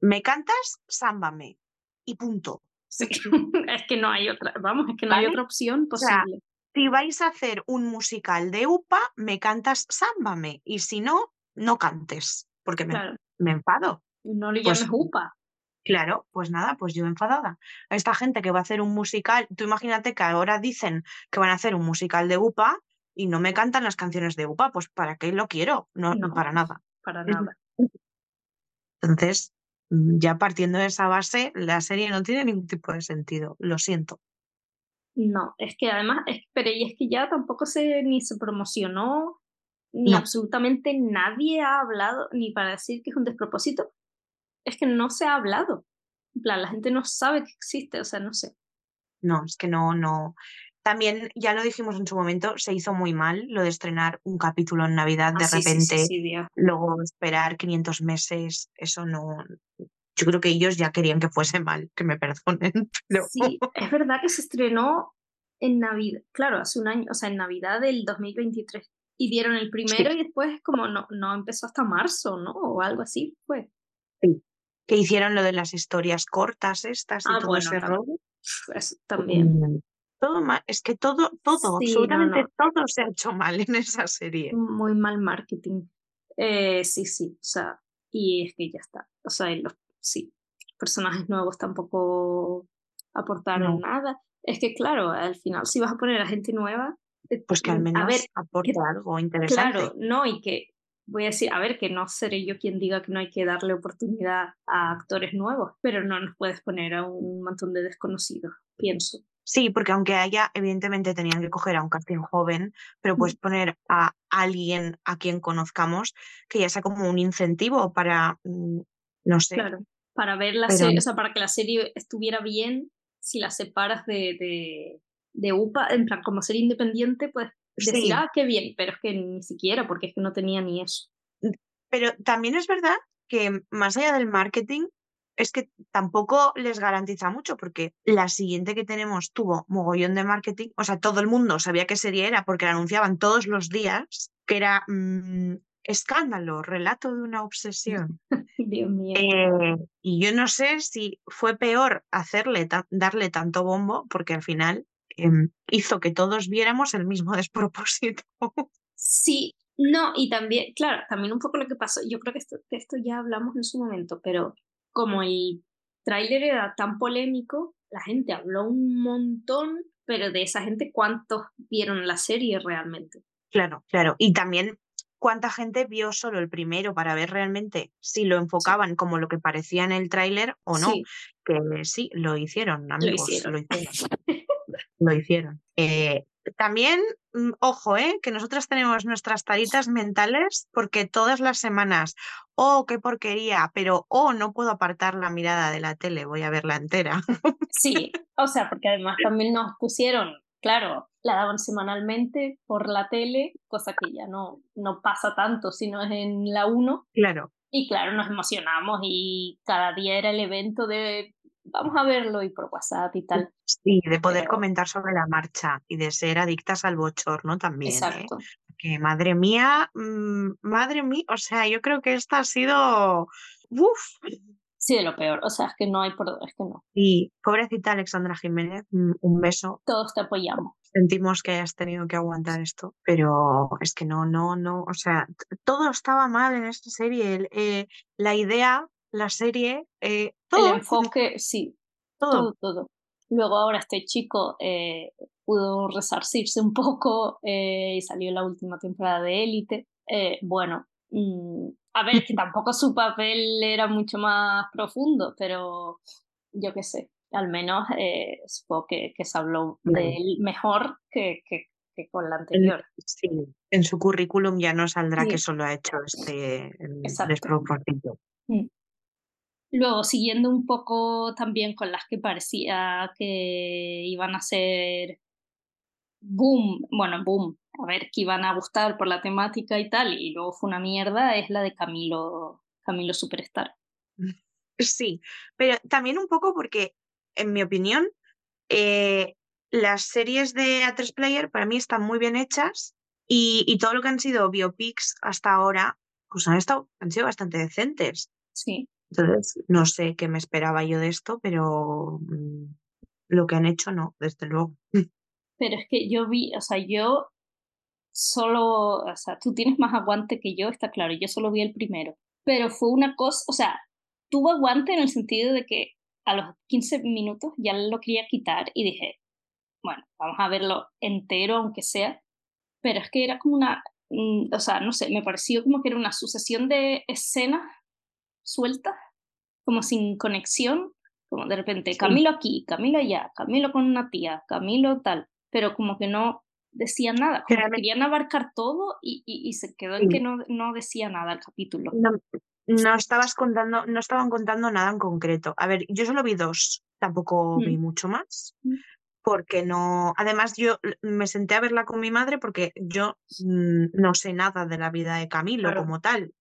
me cantas, sámbame. Y punto. Sí, es que no hay otra. Vamos, es que no hay otra opción sea, posible. Si vais a hacer un musical de UPA, me cantas, sámbame. Y si no, no cantes, porque me, Claro. me enfado. No le pues- llames UPA. Claro, pues nada, pues yo enfadada. A esta gente que va a hacer un musical, tú imagínate que ahora dicen que van a hacer un musical de UPA y no me cantan las canciones de UPA, pues ¿para qué lo quiero? No, No. para nada. Para nada. Entonces, mm, ya partiendo de esa base, la serie no tiene ningún tipo de sentido. Lo siento. No, es que además, es, pero y es que ya tampoco se ni se promocionó, ni No. absolutamente nadie ha hablado, ni para decir que es un despropósito. Es que no se ha hablado. En plan, la gente no sabe que existe, o sea, no sé. No, es que no, no. También, ya lo dijimos en su momento, se hizo muy mal lo de estrenar un capítulo en Navidad de Ah, sí, sí, sí, repente, sí, Dios. luego esperar 500 meses, eso no. Yo creo que ellos ya querían que fuese mal, que me perdonen, pero Sí, es verdad que se estrenó en Navidad, claro, hace un año, o sea, en Navidad del 2023. Y dieron el primero y después como no, no empezó hasta marzo, ¿no? O algo así fue. Que hicieron lo de las historias cortas estas y Ah, todo bueno, ese rollo. También. Mm, Todo mal, es que todo, todo, Sí, absolutamente no. todo se ha hecho mal en esa serie. Muy mal marketing. Eh, sí, sí, o sea, y es que ya está. O sea, los, sí, personajes nuevos tampoco aportaron No. nada. Es que, claro, al final, si vas a poner a gente nueva, eh, Pues que al mm, menos a ver, aporte que- algo interesante. Claro, no, y que voy a decir, a ver, que no seré yo quien diga que no hay que darle oportunidad a actores nuevos, pero no nos puedes poner a un montón de desconocidos, pienso. Sí, porque aunque haya, evidentemente tenían que coger a un casting joven, pero puedes poner a alguien a quien conozcamos que ya sea como un incentivo para, mm, no sé, Claro, para ver la Pero- serie, o sea, para que la serie estuviera bien, si la separas de, de, de UPA, en plan, como ser independiente, pues decir, Sí. ah, qué bien, pero es que ni siquiera, porque es que no tenía ni eso. Pero también es verdad que más allá del marketing, es que tampoco les garantiza mucho, porque la siguiente que tenemos tuvo mogollón de marketing, o sea, todo el mundo sabía qué serie era porque la anunciaban todos los días, que era mm, escándalo, relato de una obsesión. Dios mío. Eh, y yo no sé si fue peor hacerle ta- darle tanto bombo, porque al final em, hizo que todos viéramos el mismo despropósito. Sí, no, y también, claro, también un poco lo que pasó, yo creo que esto, que esto ya hablamos en su momento, pero como el tráiler era tan polémico, la gente habló un montón, pero de esa gente, ¿cuántos vieron la serie realmente? Claro, claro. Y también cuánta gente vio solo el primero para ver realmente si lo enfocaban como lo que parecía en el tráiler o no. Sí, Que sí, lo hicieron, amigos, hicieron. lo hicieron. Lo hicieron. Eh, también, mm, ojo, eh, que nosotras tenemos nuestras taritas mentales porque todas las semanas, oh, qué porquería, pero oh, no puedo apartar la mirada de la tele, voy a verla entera. sí, o sea, porque además también nos pusieron claro, la daban semanalmente por la tele, cosa que ya no, no pasa tanto si no es en la 1. Claro. Y claro, nos emocionamos y cada día era el evento de vamos a verlo y por WhatsApp y tal. Sí, de poder comentar sobre la marcha y de ser adictas al bochorno también. ¿eh? Exacto. Que madre mía, mm, madre mía, o sea, yo creo que esta ha sido. Uf. Sí, de lo peor. O sea, es que no hay por es que no. Y pobrecita Alexandra Jiménez, mm, un beso. Todos te apoyamos. Sentimos que hayas tenido que aguantar esto, pero es que no, no, no, o sea, todo estaba mal en esta serie. Eh, la idea, la serie, eh, todo. El enfoque, sí. Todo. todo, todo. Luego ahora este chico eh, pudo resarcirse un poco y salió la última temporada de Élite. bueno, mm, a ver, que tampoco su papel era mucho más profundo, pero yo qué sé, al menos eh, supongo que, que, se habló de él mejor que, que, que, con la anterior. Sí, en su currículum ya no saldrá sí. que solo ha hecho este despropósito. Mm. Luego, siguiendo un poco también con las que parecía que iban a ser boom, bueno, boom, a ver, que iban a gustar por la temática y tal, y luego fue una mierda, es la de Camilo, Camilo Superstar. Sí, pero también un poco porque, en mi opinión, eh, las series de A3 Player para mí están muy bien hechas y, y, todo lo que han sido biopics hasta ahora, pues han, estado, han sido bastante decentes. Sí. Entonces, no sé qué me esperaba yo de esto, pero mmm, lo que han hecho no, desde luego. Pero es que yo vi, o sea, yo solo, o sea, tú tienes más aguante que yo, está claro, yo solo vi el primero. Pero fue una cosa, o sea, tuvo aguante en el sentido de que a los 15 minutos ya lo quería quitar y dije, bueno, vamos a verlo entero, aunque sea. Pero es que era como una, mm, o sea, no sé, me pareció como que era una sucesión de escenas sueltas, como sin conexión, como de repente, sí. Camilo aquí, Camilo allá, Camilo con una tía, Camilo tal, pero como que no decía nada, como que querían abarcar todo y, y, y se quedó en que no, no decía nada el capítulo. No, no estabas contando, no estaban contando nada en concreto. A ver, yo solo vi dos, tampoco mm. vi mucho más. Mm. Porque no. Además, yo me senté a verla con mi madre porque yo mmm, no sé nada de la vida de Camilo claro. como tal.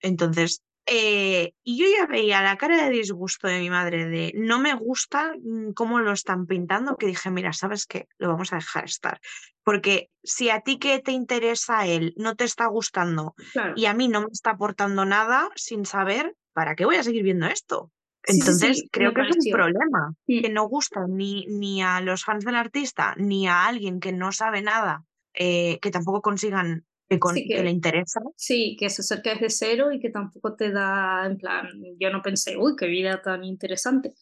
Entonces, eh, y yo ya veía la cara de disgusto de mi madre de no me gusta mm, cómo lo están pintando, que dije, mira, ¿sabes qué? Lo vamos a dejar estar. Porque si a ti que te interesa él no te está gustando claro. y a mí no me está aportando nada sin saber, ¿para qué voy a seguir viendo esto? Entonces, sí, sí, creo que pareció. es un problema sí. que no gusta ni, ni a los fans del artista ni a alguien que no sabe nada, eh, que tampoco consigan que, con, sí, que, que, le interesa. Sí, que se acerca desde cero y que tampoco te da, en plan, yo no pensé, uy, qué vida tan interesante,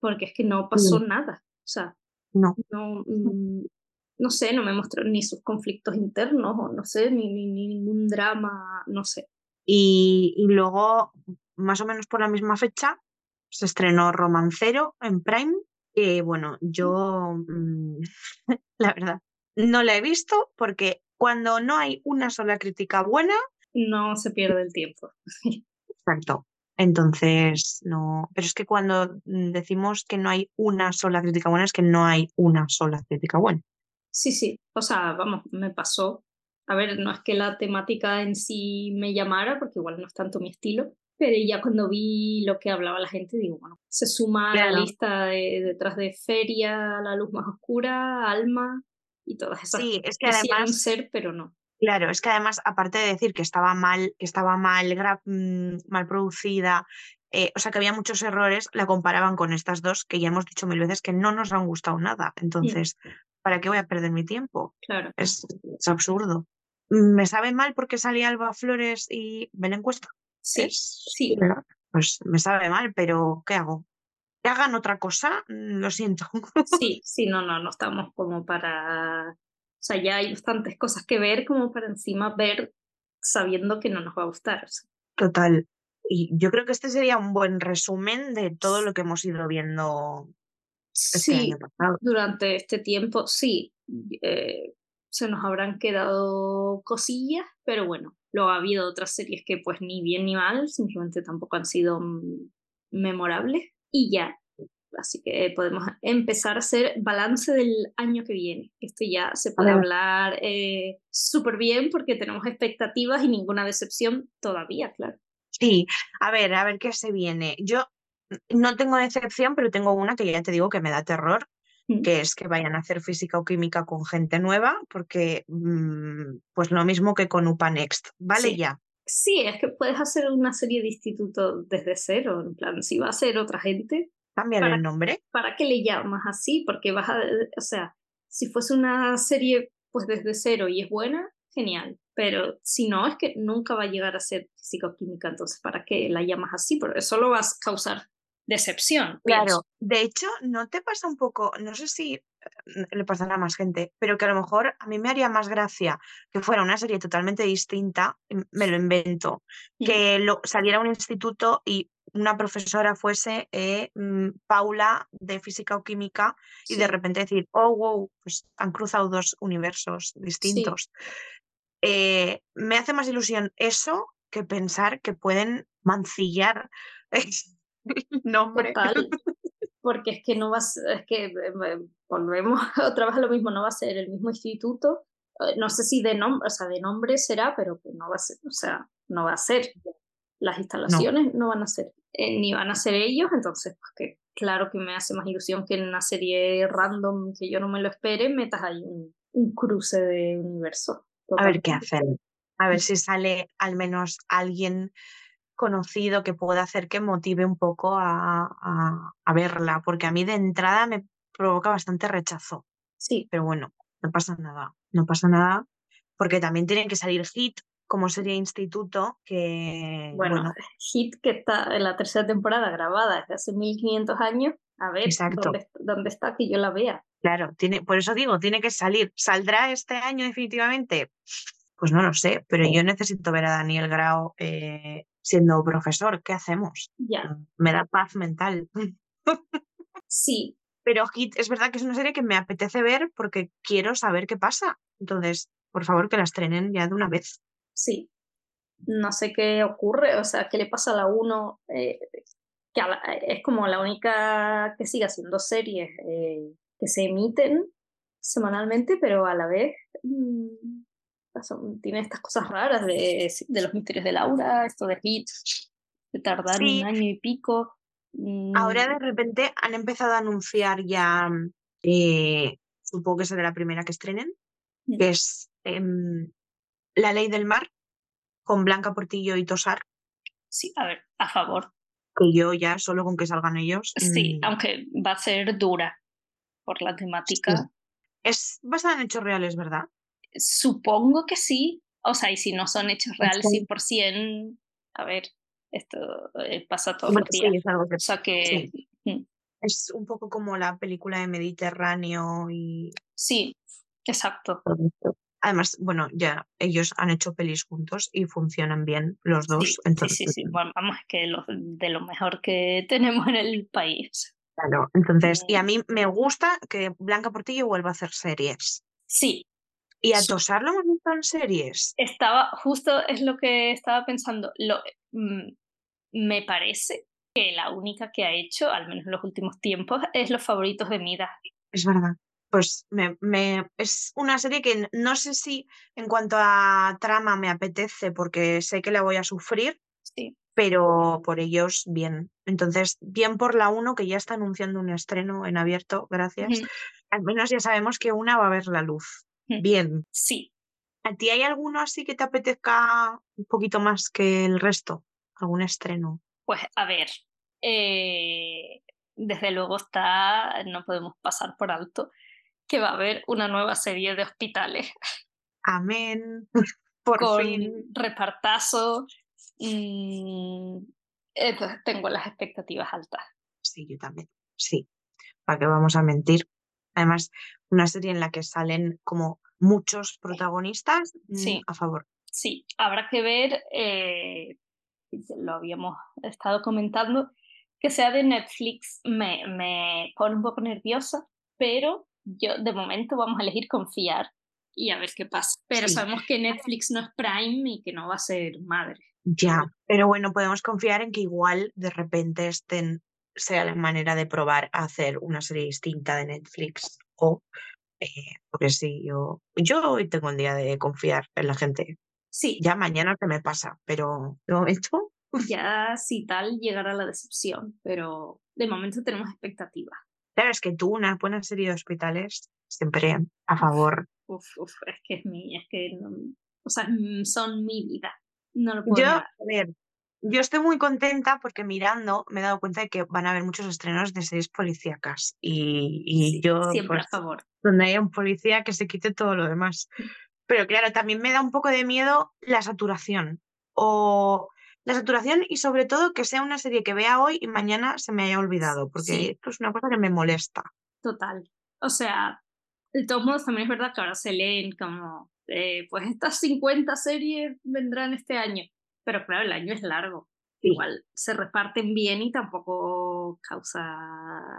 porque es que no pasó no. nada. O sea, no. No, mm, no sé, no me mostró ni sus conflictos internos, o no sé, ni, ni, ni ningún drama, no sé. Y, y luego, más o menos por la misma fecha, se estrenó Romancero en Prime, que bueno, yo, mmm, la verdad, no la he visto porque cuando no hay una sola crítica buena... No se pierde el tiempo. Exacto. Entonces, no. Pero es que cuando decimos que no hay una sola crítica buena, es que no hay una sola crítica buena. Sí, sí. O sea, vamos, me pasó. A ver, no es que la temática en sí me llamara, porque igual no es tanto mi estilo, pero ya cuando vi lo que hablaba la gente, digo, bueno, se suma claro. a la lista de, detrás de Feria, La Luz Más Oscura, Alma, y todas esas sí, es que además ser, pero no. Claro, es que además, aparte de decir que estaba mal, que estaba mal, mmm, mal producida, eh, o sea que había muchos errores, la comparaban con estas dos que ya hemos dicho mil veces que no nos han gustado nada. Entonces, sí. ¿para qué voy a perder mi tiempo? Claro. Es, es absurdo. ¿Me sabe mal porque salía Alba Flores y Belén Cuesta? Sí, es, sí. Pues me sabe mal, pero ¿qué hago? Que hagan otra cosa, mm, lo siento. Sí, sí, no, no, no estamos como para... O sea, ya hay bastantes cosas que ver como para encima ver sabiendo que no nos va a gustar. O sea. Total. Y yo creo que este sería un buen resumen de todo lo que hemos ido viendo este sí, año pasado. Durante este tiempo, sí. Eh, se nos habrán quedado cosillas, pero bueno, luego ha habido otras series que pues ni bien ni mal, simplemente tampoco han sido mm, memorables y ya. Así que podemos empezar a hacer balance del año que viene. Esto ya se puede hablar eh, súper bien porque tenemos expectativas y ninguna decepción todavía, claro. Sí, a ver, a ver qué se viene. Yo no tengo decepción, pero tengo una que ya te digo que me da terror, Mm. que es que vayan a hacer física o química con gente nueva, porque mm, pues lo mismo que con UPA Next, ¿vale? Sí. Ya. Sí, es que puedes hacer una serie de institutos desde cero, en plan, si va a ser otra gente, Cambian Para- el nombre. ¿para qué le llamas así? Porque vas a, o sea, si fuese una serie pues desde cero y es buena, genial, pero si no, es que nunca va a llegar a ser física o química, entonces ¿para qué la llamas así? Porque solo vas a causar decepción. Claro, pienso. de hecho, ¿no te pasa un poco, no sé si le pasará a más gente, pero que a lo mejor a mí me haría más gracia que fuera una serie totalmente distinta, m- me lo invento, que lo, saliera a un instituto y una profesora fuese eh, mm, Paula de física o química y de repente decir, oh, wow, pues han cruzado dos universos distintos. Eh, me hace más ilusión eso que pensar que pueden mancillar nombre. Total. Porque es que no va a ser- es que eh, volvemos otra vez a lo mismo, no va a ser el mismo instituto. eh, No sé si de nombre, o sea, de nombre será, pero que no va a ser, o sea, no va a ser. Las instalaciones no, van a ser, eh, ni van a ser ellos, entonces, pues que claro que me hace más ilusión que en una serie random que yo no me lo espere, metas ahí un, un cruce de universos. A ver qué totalmente. hacen. A ver si sale al menos alguien conocido que pueda hacer que motive un poco a, a- a verla, porque a mí de entrada me provoca bastante rechazo. Sí, Pero bueno, no pasa nada, no pasa nada, porque también tiene que salir Hit como serie instituto, que bueno, bueno, Hit que está en la tercera temporada grabada desde hace 1500 años, a ver Exacto. dónde, dónde está que yo la vea. claro, tiene, por eso digo, tiene que salir. ¿Saldrá este año definitivamente? Pues no lo sé, pero yo necesito ver a Daniel Grau eh, siendo profesor. ¿Qué hacemos? Ya, Me da paz mental. sí, Pero Hit es verdad que es una serie que me apetece ver porque quiero saber qué pasa. Entonces, por favor, que la estrenen ya de una vez. sí. No sé qué ocurre, o sea, qué le pasa a la 1, eh, que la- es como la única que sigue haciendo series eh, que se emiten semanalmente, pero a la vez mm, son- tiene estas cosas raras de, de los misterios de Laura, esto de Hit, de tardar Sí. un año y pico. mm, Ahora de repente han empezado a anunciar ya, eh, supongo que será la primera que estrenen, que es em, La Ley del Mar con Blanca Portillo y Tosar, Sí, a ver, a favor. que yo ya solo con que salgan ellos. Sí, mm, aunque va a ser dura por la temática. Es basada en hechos reales, ¿verdad? Supongo que sí. O sea, y si no son hechos reales Ok. 100%, a ver, esto eh, pasa todos Bueno, sí, días. es algo que O sea que mm, es un poco como la película de Mediterráneo y sí, exacto. todo. Además, bueno, ya ellos han hecho pelis juntos y funcionan bien los dos. Sí, sí, entonces, sí, sí. Bueno, vamos, que lo- de lo mejor que tenemos en el país. Claro, entonces, y a Mm. mí me gusta que Blanca Portillo vuelva a hacer series. Sí, Y a. Tosar lo hemos visto en series. estaba, justo es lo que estaba pensando. Lo, mm, me parece que la única que ha hecho, al menos en los últimos tiempos, es Los favoritos de Midas. Es verdad. Pues me, me- es una serie que no sé si en cuanto a trama me apetece porque sé que la voy a sufrir, Sí, pero por ellos bien. Entonces, bien por la 1 que ya está anunciando un estreno en abierto, gracias. Al menos ya sabemos que una va a ver la luz. Bien. sí. ¿A ti hay alguno así que te apetezca un poquito más que el resto? ¿Algún estreno? Pues a ver, eh, desde luego está, no podemos pasar por alto, que va a haber una nueva serie de hospitales Amén. Por con fin. repartazo. entonces tengo las expectativas altas. Sí, yo también. Sí. ¿Para qué vamos a mentir? Además, una serie en la que salen como muchos protagonistas mm, Sí. a favor. Sí, habrá que ver, eh, lo habíamos estado comentando, que sea de Netflix me, me pone un poco nerviosa, pero yo de momento vamos a elegir confiar y a ver qué pasa. Pero Sí. sabemos que Netflix no es Prime y que no va a ser madre. Ya. Pero bueno, podemos confiar en que igual de repente estén sea la manera de probar a hacer una serie distinta de Netflix o eh, porque sí, yo, yo hoy tengo el día de confiar en la gente. Sí, Ya mañana se me pasa, pero de momento, ya si tal llegará la decepción, pero de momento tenemos expectativas. claro, es que tú, una buena serie de hospitales, siempre a favor. Uf, uf, es que es mi, es que no- o sea, mm, son mi vida. No lo puedo Yo, a ver, yo estoy muy contenta porque mirando me he dado cuenta de que van a haber muchos estrenos de series policíacas y, y Sí, yo, siempre pues, a favor. donde haya un policía que se quite todo lo demás. Pero claro, también me da un poco de miedo la saturación. O la saturación y sobre todo que sea una serie que vea hoy y mañana se me haya olvidado, porque Sí. esto es una cosa que me molesta. Total. O sea, de todos modos también es verdad que ahora se leen como, eh, pues estas 50 series vendrán este año. Pero claro, el año es largo. Sí. Igual se reparten bien y tampoco causa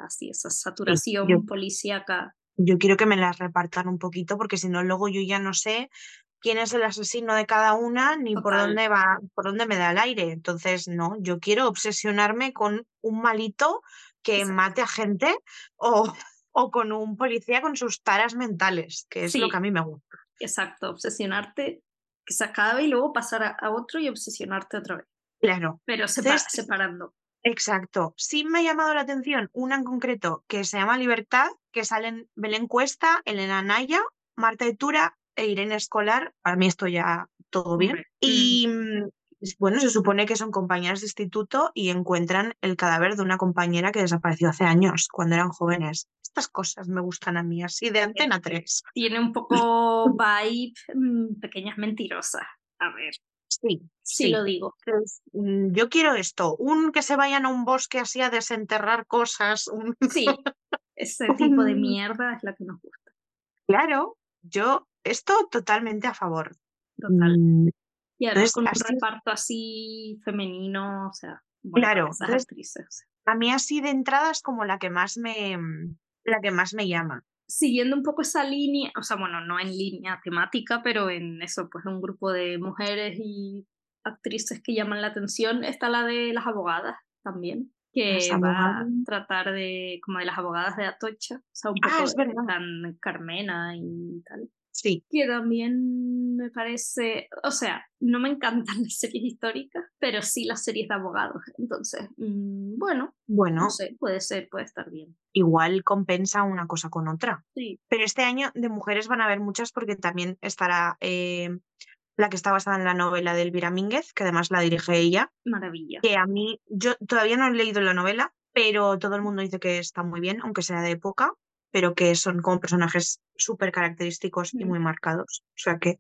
así esa saturación yo- policíaca. Yo quiero que me las repartan un poquito, porque si no, luego yo ya no sé quién es el asesino de cada una ni por dónde va, por dónde me da el aire. Entonces, no, yo quiero obsesionarme con un malito que Exacto. mate a gente o, o con un policía con sus taras mentales, que es lo Sí. que a mí me gusta. Exacto, obsesionarte, que se acabe y luego pasar a, a otro y obsesionarte otra vez. Claro, Pero sepa- Entonces- separando. exacto. Sí me ha llamado la atención una en concreto que se llama Libertad, que salen Belén Cuesta, Elena Naya, Marta Etura e Irene Escolar. Para mí esto ya todo bien. Y mm, bueno, se supone que son compañeras de instituto y encuentran el cadáver de una compañera que desapareció hace años, cuando eran jóvenes. Estas cosas me gustan a mí, así de Antena 3. Tiene un poco vibe mm, pequeñas mentirosas. A ver, Sí, sí. lo digo. Entonces, mm, yo quiero esto, un que se vayan a un bosque así a desenterrar cosas, un... Sí, ese tipo de mierda es la que nos gusta. Claro, yo esto totalmente a favor. Total. Mm, Y además entonces, con un así- reparto así femenino, o sea, bueno, Claro, esas entonces- actrices. o sea. A mí así de entrada es como la que más me, la que más me llama. Siguiendo un poco esa línea, o sea, bueno, no en línea temática, pero en eso, pues un grupo de mujeres y actrices que llaman la atención, está la de las abogadas también, que va a tratar de, como de las abogadas de Atocha, o sea, un Ah, poco es de Carmena y tal. Sí, que también me parece, o sea, no me encantan las series históricas, pero sí las series de abogados. Entonces, mm, bueno, bueno, no sé, puede ser, puede estar bien. igual compensa una cosa con otra. Sí, Pero este año de mujeres van a haber muchas porque también estará eh, la que está basada en la novela de Elvira Mínguez, que además la dirige ella, maravilla. que a mí, yo todavía no he leído la novela, pero todo el mundo dice que está muy bien, aunque sea de época, pero que son como personajes súper característicos y Mm. muy marcados. O sea que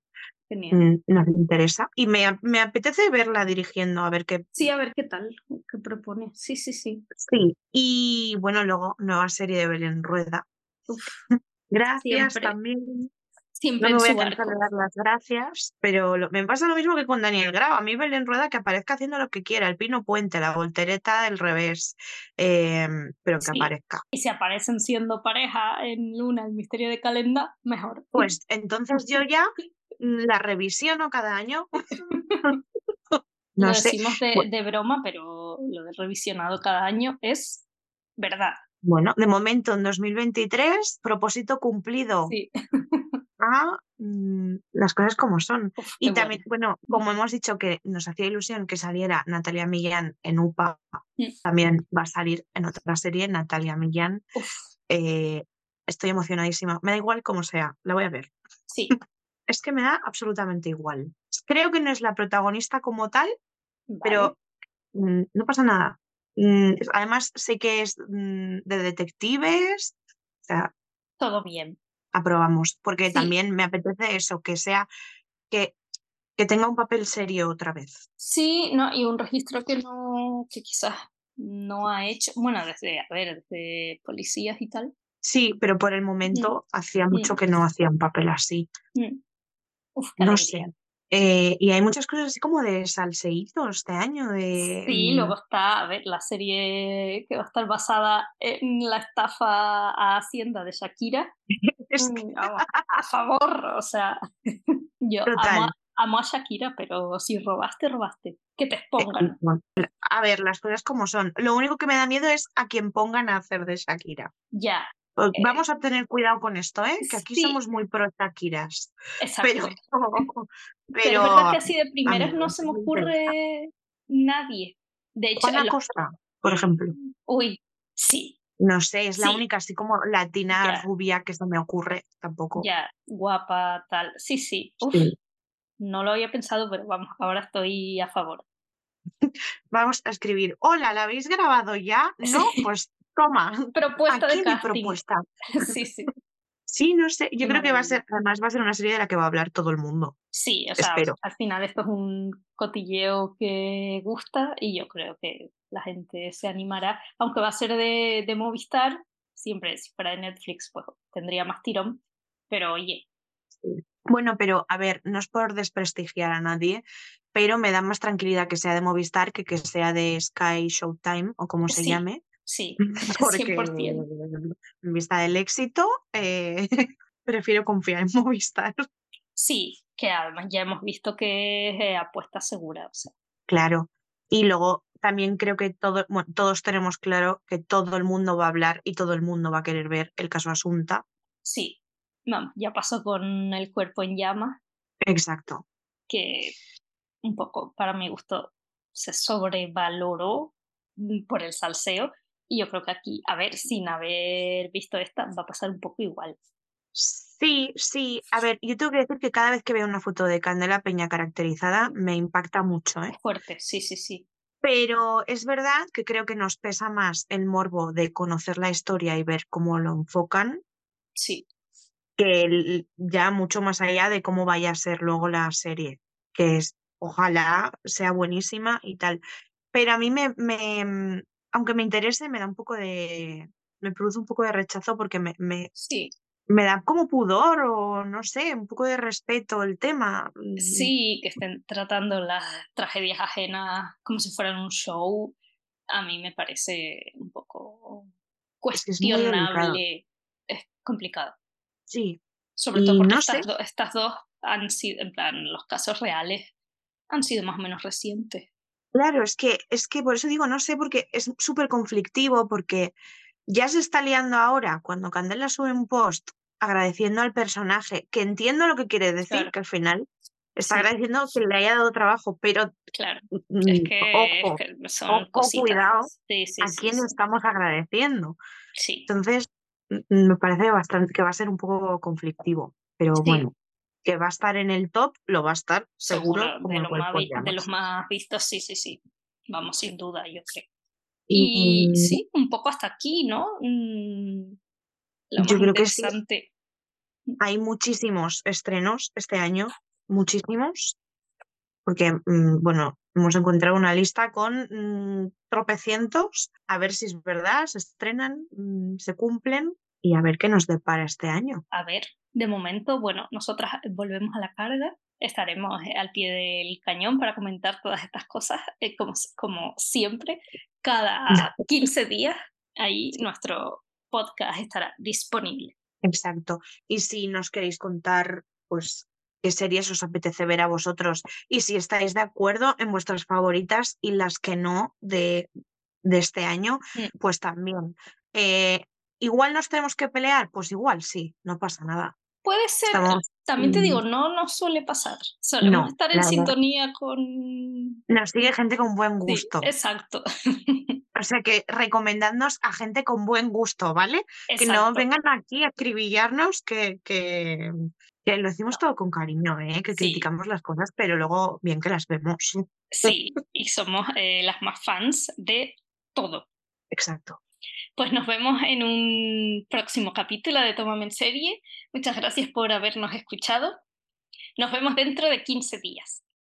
Genial. mm, nos interesa. Y me, me apetece verla dirigiendo, a ver qué. Sí, a ver qué tal, qué propone. Sí, sí, sí. Sí. Y bueno, luego nueva serie de Belén Rueda. Uf, Gracias Siempre. también. Siempre No me voy a cansar de dar las gracias, pero lo- me pasa lo mismo que con Daniel Grau. A mí Belén Rueda que aparezca haciendo lo que quiera, el pino puente, la voltereta del revés, em, pero que Sí. aparezca. Y si aparecen siendo pareja en Luna, el misterio de Calenda, mejor. Pues entonces yo ya la revisiono cada año. Lo No sé. decimos de, de broma, pero lo de revisionado cada año es verdad. Bueno, de momento en 2023, propósito cumplido. Sí. A mm, las cosas como son. Uf, Y también, bueno, como hemos dicho que nos hacía ilusión que saliera Natalia Millán en UPA, Mm. también va a salir en otra serie Natalia Millán. Eh, estoy emocionadísima. Me da igual como sea, la voy a ver. sí, Es que me da absolutamente igual. Creo que no es la protagonista como tal, vale. pero mm, no pasa nada. Mm, además, sé que es de detectives. O sea, todo bien. Aprobamos, porque Sí. también me apetece eso, que sea, que, que tenga un papel serio otra vez. Sí, no, y un registro que no, que quizás no ha hecho, bueno, desde, a ver, desde policías y tal. Sí, pero por el momento hacía mucho Mm. que no hacía un papel así. Mm. Uf, No sé. Eh, y hay muchas cosas así como de salseíto este año, de... Sí, mm, luego está, a ver, la serie que va a estar basada en la estafa a Hacienda de Shakira. Mm, a favor, o sea, yo amo, a- amo a Shakira, pero si robaste, robaste. Que te expongan. A ver, las cosas como son. Lo único que me da miedo es a quien pongan a hacer de Shakira. Ya, Pues Eh, Vamos a tener cuidado con esto, ¿eh? Que aquí sí. somos muy pro Shakiras. exacto. Pero, Pero, pero, es verdad que así de primeras no se me ocurre nadie. De hecho, Juana Costa, por ejemplo. uy, sí, No sé, es la única así como latina rubia que se me ocurre tampoco. ya, guapa, tal. Sí, sí. Uf, Sí. no lo había pensado, pero vamos, ahora estoy a favor. Vamos a escribir, hola, ¿la habéis grabado ya? No, Sí. pues toma, Propuesta aquí de mi casting. propuesta. Sí, sí. Sí, no sé, yo creo que va a ser, además va a ser una serie de la que va a hablar todo el mundo. Sí, o sea, Espero. al final esto es un cotilleo que gusta y yo creo que la gente se animará, aunque va a ser de, de Movistar, siempre si fuera de Netflix pues tendría más tirón, pero oye, Bueno, pero a ver, no es por desprestigiar a nadie, pero me da más tranquilidad que sea de Movistar que que sea de Sky Showtime o como se llame, sí, porque 100%. en vista del éxito, eh, prefiero confiar en Movistar. Sí, que además ya hemos visto que es eh, apuesta segura, o sea, Claro. Y luego también creo que todo, bueno, todos tenemos claro que todo el mundo va a hablar y todo el mundo va a querer ver el caso Asunta. sí, vamos, ya pasó con el cuerpo en llamas, Exacto. que un poco para mi gusto se sobrevaloró mm, por el salseo. Y yo creo que aquí, a ver, sin haber visto esta, va a pasar un poco igual. Sí, sí. A ver, yo tengo que decir que cada vez que veo una foto de Candela Peña caracterizada me impacta mucho, ¿eh? Fuerte, sí, sí, sí. Pero es verdad que creo que nos pesa más el morbo de conocer la historia y ver cómo lo enfocan Sí, que el- ya mucho más allá de cómo vaya a ser luego la serie, que es, ojalá sea buenísima y tal. Pero a mí me, me, aunque me interese, me da un poco de, me produce un poco de rechazo porque me, me, sí. me da como pudor o no sé, un poco de respeto el tema. Mm, Sí, que estén tratando las tragedias ajenas como si fueran un show, a mí me parece un poco es cuestionable. Es complicado. Sí, Sobre Y todo porque no estas, do- estas dos han sido, en plan, los casos reales han sido más o menos recientes. Claro, es que, es que por eso digo, no sé, porque es súper conflictivo, porque ya se está liando ahora cuando Candela sube un post agradeciendo al personaje, que entiendo lo que quiere decir, Claro. que al final está Sí. agradeciendo que le haya dado trabajo, pero Claro, mm, es que, es ojo, que son ojo, cositas. cuidado Sí, sí, a quién estamos agradeciendo. Sí, Entonces, mm, me parece bastante que va a ser un poco conflictivo, pero bueno, que va a estar en el top, lo va a estar seguro, seguro, como de los, más de los vistos, sí, sí, sí. Vamos, sin duda, yo creo. Y Y sí, un poco hasta aquí, ¿no? Mm, Lo Yo creo que sí. hay muchísimos estrenos este año, muchísimos, porque, mm, bueno, hemos encontrado una lista con mm, tropecientos, a ver si es verdad, se estrenan, mm, se cumplen y a ver qué nos depara este año. A ver, de momento, bueno, nosotras volvemos a la carga. Estaremos eh, al pie del cañón para comentar todas estas cosas, eh, como, como siempre, cada 15 días. Ahí nuestro podcast estará disponible. Exacto. Y si nos queréis contar, pues, qué series os apetece ver a vosotros y si estáis de acuerdo en vuestras favoritas y las que no de, de este año, Mm. pues también. Eh, igual nos tenemos que pelear, pues igual sí, no pasa nada. Puede ser, Estamos, también te digo, no nos suele pasar. Solemos No, estar en verdad. sintonía con... Nos sigue gente con buen Sí, gusto. exacto. O sea que recomendadnos a gente con buen gusto, ¿vale? Que no vengan aquí a acribillarnos, que, que, que lo decimos todo con cariño, ¿eh? Que Sí. criticamos las cosas, pero luego bien que las vemos. Sí, y somos eh, las más fans de todo. Exacto. Pues nos vemos en un próximo capítulo de Tómame en serie. Muchas gracias por habernos escuchado. Nos vemos dentro de 15 días.